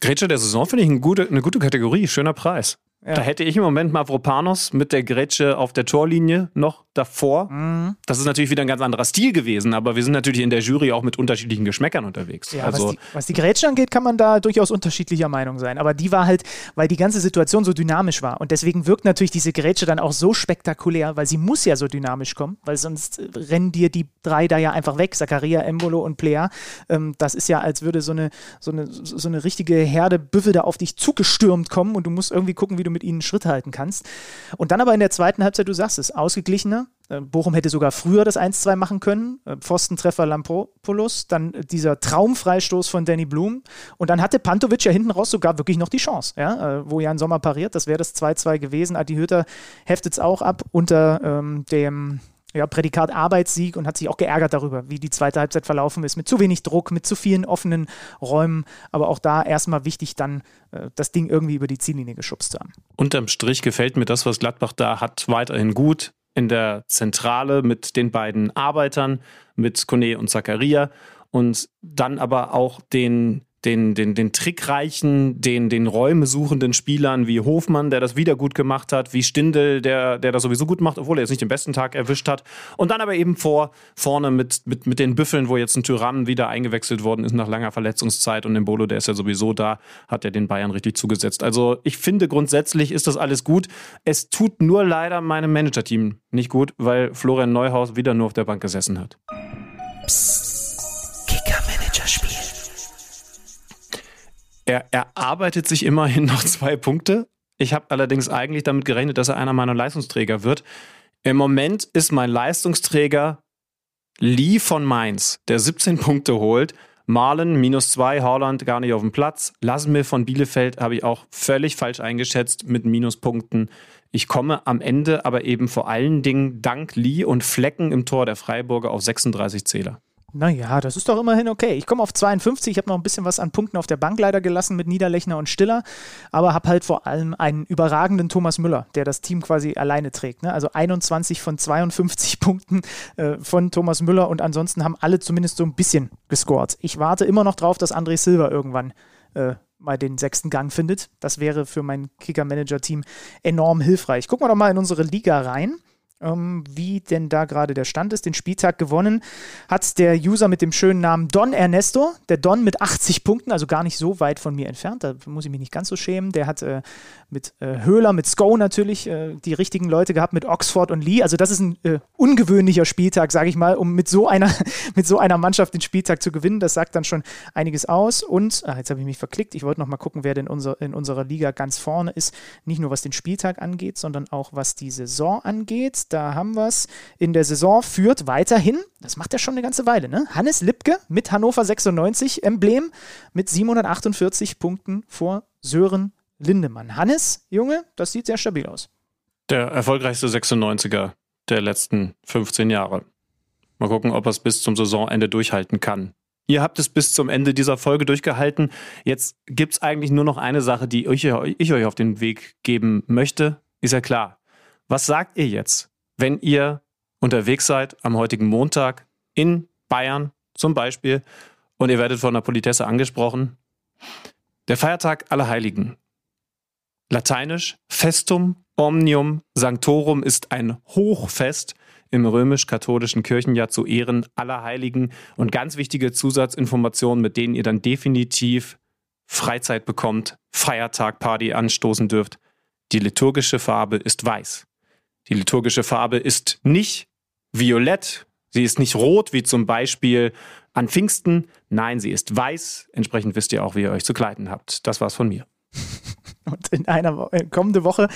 Grätsche der Saison finde ich eine gute, eine gute Kategorie, schöner Preis. Ja. Da hätte ich im Moment Mavropanos mit der Grätsche auf der Torlinie noch davor. Mhm. Das ist natürlich wieder ein ganz anderer Stil gewesen, aber wir sind natürlich in der Jury auch mit unterschiedlichen Geschmäckern unterwegs. Ja, also, was, die, was die Grätsche angeht, kann man da durchaus unterschiedlicher Meinung sein. Aber die war halt, weil die ganze Situation so dynamisch war. Und deswegen wirkt natürlich diese Grätsche dann auch so spektakulär, weil sie muss ja so dynamisch kommen, weil sonst rennen dir die drei da ja einfach weg, Zakaria, Embolo und Plea. Ähm, das ist ja, als würde so eine, so, eine, so eine richtige Herde Büffel da auf dich zugestürmt kommen und du musst irgendwie gucken, wie du mit ihnen Schritt halten kannst. Und dann aber in der zweiten Halbzeit, du sagst es, ausgeglichener. Äh, Bochum hätte sogar früher das 1-2 machen können. Äh, Pfostentreffer Lampopoulos, dann dieser Traumfreistoß von Danny Blum. Und dann hatte Pantovic ja hinten raus sogar wirklich noch die Chance, ja? Äh, wo Jan Sommer pariert. Das wäre das 2-2 gewesen. Adi Hütter heftet es auch ab unter ähm, dem ja, Prädikat Arbeitssieg und hat sich auch geärgert darüber, wie die zweite Halbzeit verlaufen ist. Mit zu wenig Druck, mit zu vielen offenen Räumen. Aber auch da erstmal wichtig, dann äh, das Ding irgendwie über die Ziellinie geschubst zu haben. Unterm Strich gefällt mir das, was Gladbach da hat, weiterhin gut. In der Zentrale mit den beiden Arbeitern, mit Kone und Zakaria. Und dann aber auch den den, den, den trickreichen, den, den Räume suchenden Spielern wie Hofmann, der das wieder gut gemacht hat, wie Stindel, der, der das sowieso gut macht, obwohl er jetzt nicht den besten Tag erwischt hat. Und dann aber eben vor, vorne mit, mit, mit den Büffeln, wo jetzt ein Tyrann wieder eingewechselt worden ist nach langer Verletzungszeit und den Bolo, der ist ja sowieso da, hat er den Bayern richtig zugesetzt. Also ich finde grundsätzlich ist das alles gut. Es tut nur leider meinem Manager-Team nicht gut, weil Florian Neuhaus wieder nur auf der Bank gesessen hat. Psst. Er erarbeitet sich immerhin noch zwei Punkte. Ich habe allerdings eigentlich damit gerechnet, dass er einer meiner Leistungsträger wird. Im Moment ist mein Leistungsträger Lee von Mainz, der 17 Punkte holt. Marlen minus zwei, Haaland gar nicht auf dem Platz. Lassenmir von Bielefeld habe ich auch völlig falsch eingeschätzt mit Minuspunkten. Ich komme am Ende aber eben vor allen Dingen dank Lee und Flecken im Tor der Freiburger auf 36 Zähler. Naja, das ist doch immerhin okay. Ich komme auf 52. Ich habe noch ein bisschen was an Punkten auf der Bank leider gelassen mit Niederlechner und Stiller, aber habe halt vor allem einen überragenden Thomas Müller, der das Team quasi alleine trägt. Ne? Also 21 von 52 (laughs) Punkten äh, von Thomas Müller und ansonsten haben alle zumindest so ein bisschen gescored. Ich warte immer noch drauf, dass André Silva irgendwann äh, mal den sechsten Gang findet. Das wäre für mein Kicker-Manager-Team enorm hilfreich. Gucken wir doch mal in unsere Liga rein ähm, wie denn da gerade der Stand ist. Den Spieltag gewonnen hat der User mit dem schönen Namen Don Ernesto. Der Don mit 80 Punkten, also gar nicht so weit von mir entfernt. Da muss ich mich nicht ganz so schämen. Der hat äh, mit äh, Höhler, mit Sko natürlich äh, die richtigen Leute gehabt, mit Oxford und Lee. Also das ist ein äh, ungewöhnlicher Spieltag, sage ich mal, um mit so einer (laughs) mit so einer Mannschaft den Spieltag zu gewinnen. Das sagt dann schon einiges aus. Und ah, jetzt habe ich mich verklickt. Ich wollte noch mal gucken, wer denn unser, in unserer Liga ganz vorne ist. Nicht nur was den Spieltag angeht, sondern auch was die Saison angeht. Da haben wir es. In der Saison führt weiterhin, das macht er schon eine ganze Weile, ne? Hannes Lipke mit Hannover 96 Emblem mit 748 Punkten vor Sören Lindemann. Hannes, Junge, das sieht sehr stabil aus. Der erfolgreichste 96er der letzten 15 Jahre. Mal gucken, ob er es bis zum Saisonende durchhalten kann. Ihr habt es bis zum Ende dieser Folge durchgehalten. Jetzt gibt es eigentlich nur noch eine Sache, die ich, ich euch auf den Weg geben möchte. Ist ja klar. Was sagt ihr jetzt, wenn ihr unterwegs seid am heutigen Montag in Bayern zum Beispiel und ihr werdet von der Politesse angesprochen? Der Feiertag aller Heiligen Lateinisch Festum Omnium Sanctorum ist ein Hochfest im römisch-katholischen Kirchenjahr zu Ehren aller Heiligen und ganz wichtige Zusatzinformationen, mit denen ihr dann definitiv Freizeit bekommt, Feiertag, Party anstoßen dürft. Die liturgische Farbe ist weiß. Die liturgische Farbe ist nicht violett, sie ist nicht rot, wie zum Beispiel an Pfingsten. Nein, sie ist weiß. Entsprechend wisst ihr auch, wie ihr euch zu kleiden habt. Das war's von mir. (laughs) Und in einer Wo äh, kommende Woche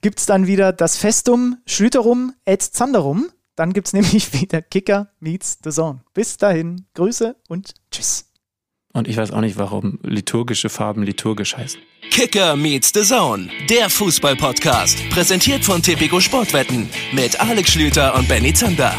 gibt es dann wieder das Festum Schlüterum et Zanderum. Dann gibt es (laughs) nämlich wieder Kicker meets the Zone. Bis dahin, Grüße und Tschüss. Und ich weiß auch nicht, warum liturgische Farben liturgisch heißen. Kicker meets the Zone, der Fußball-Podcast. Präsentiert von Tipico Sportwetten mit Alex Schlüter und Benny Zander.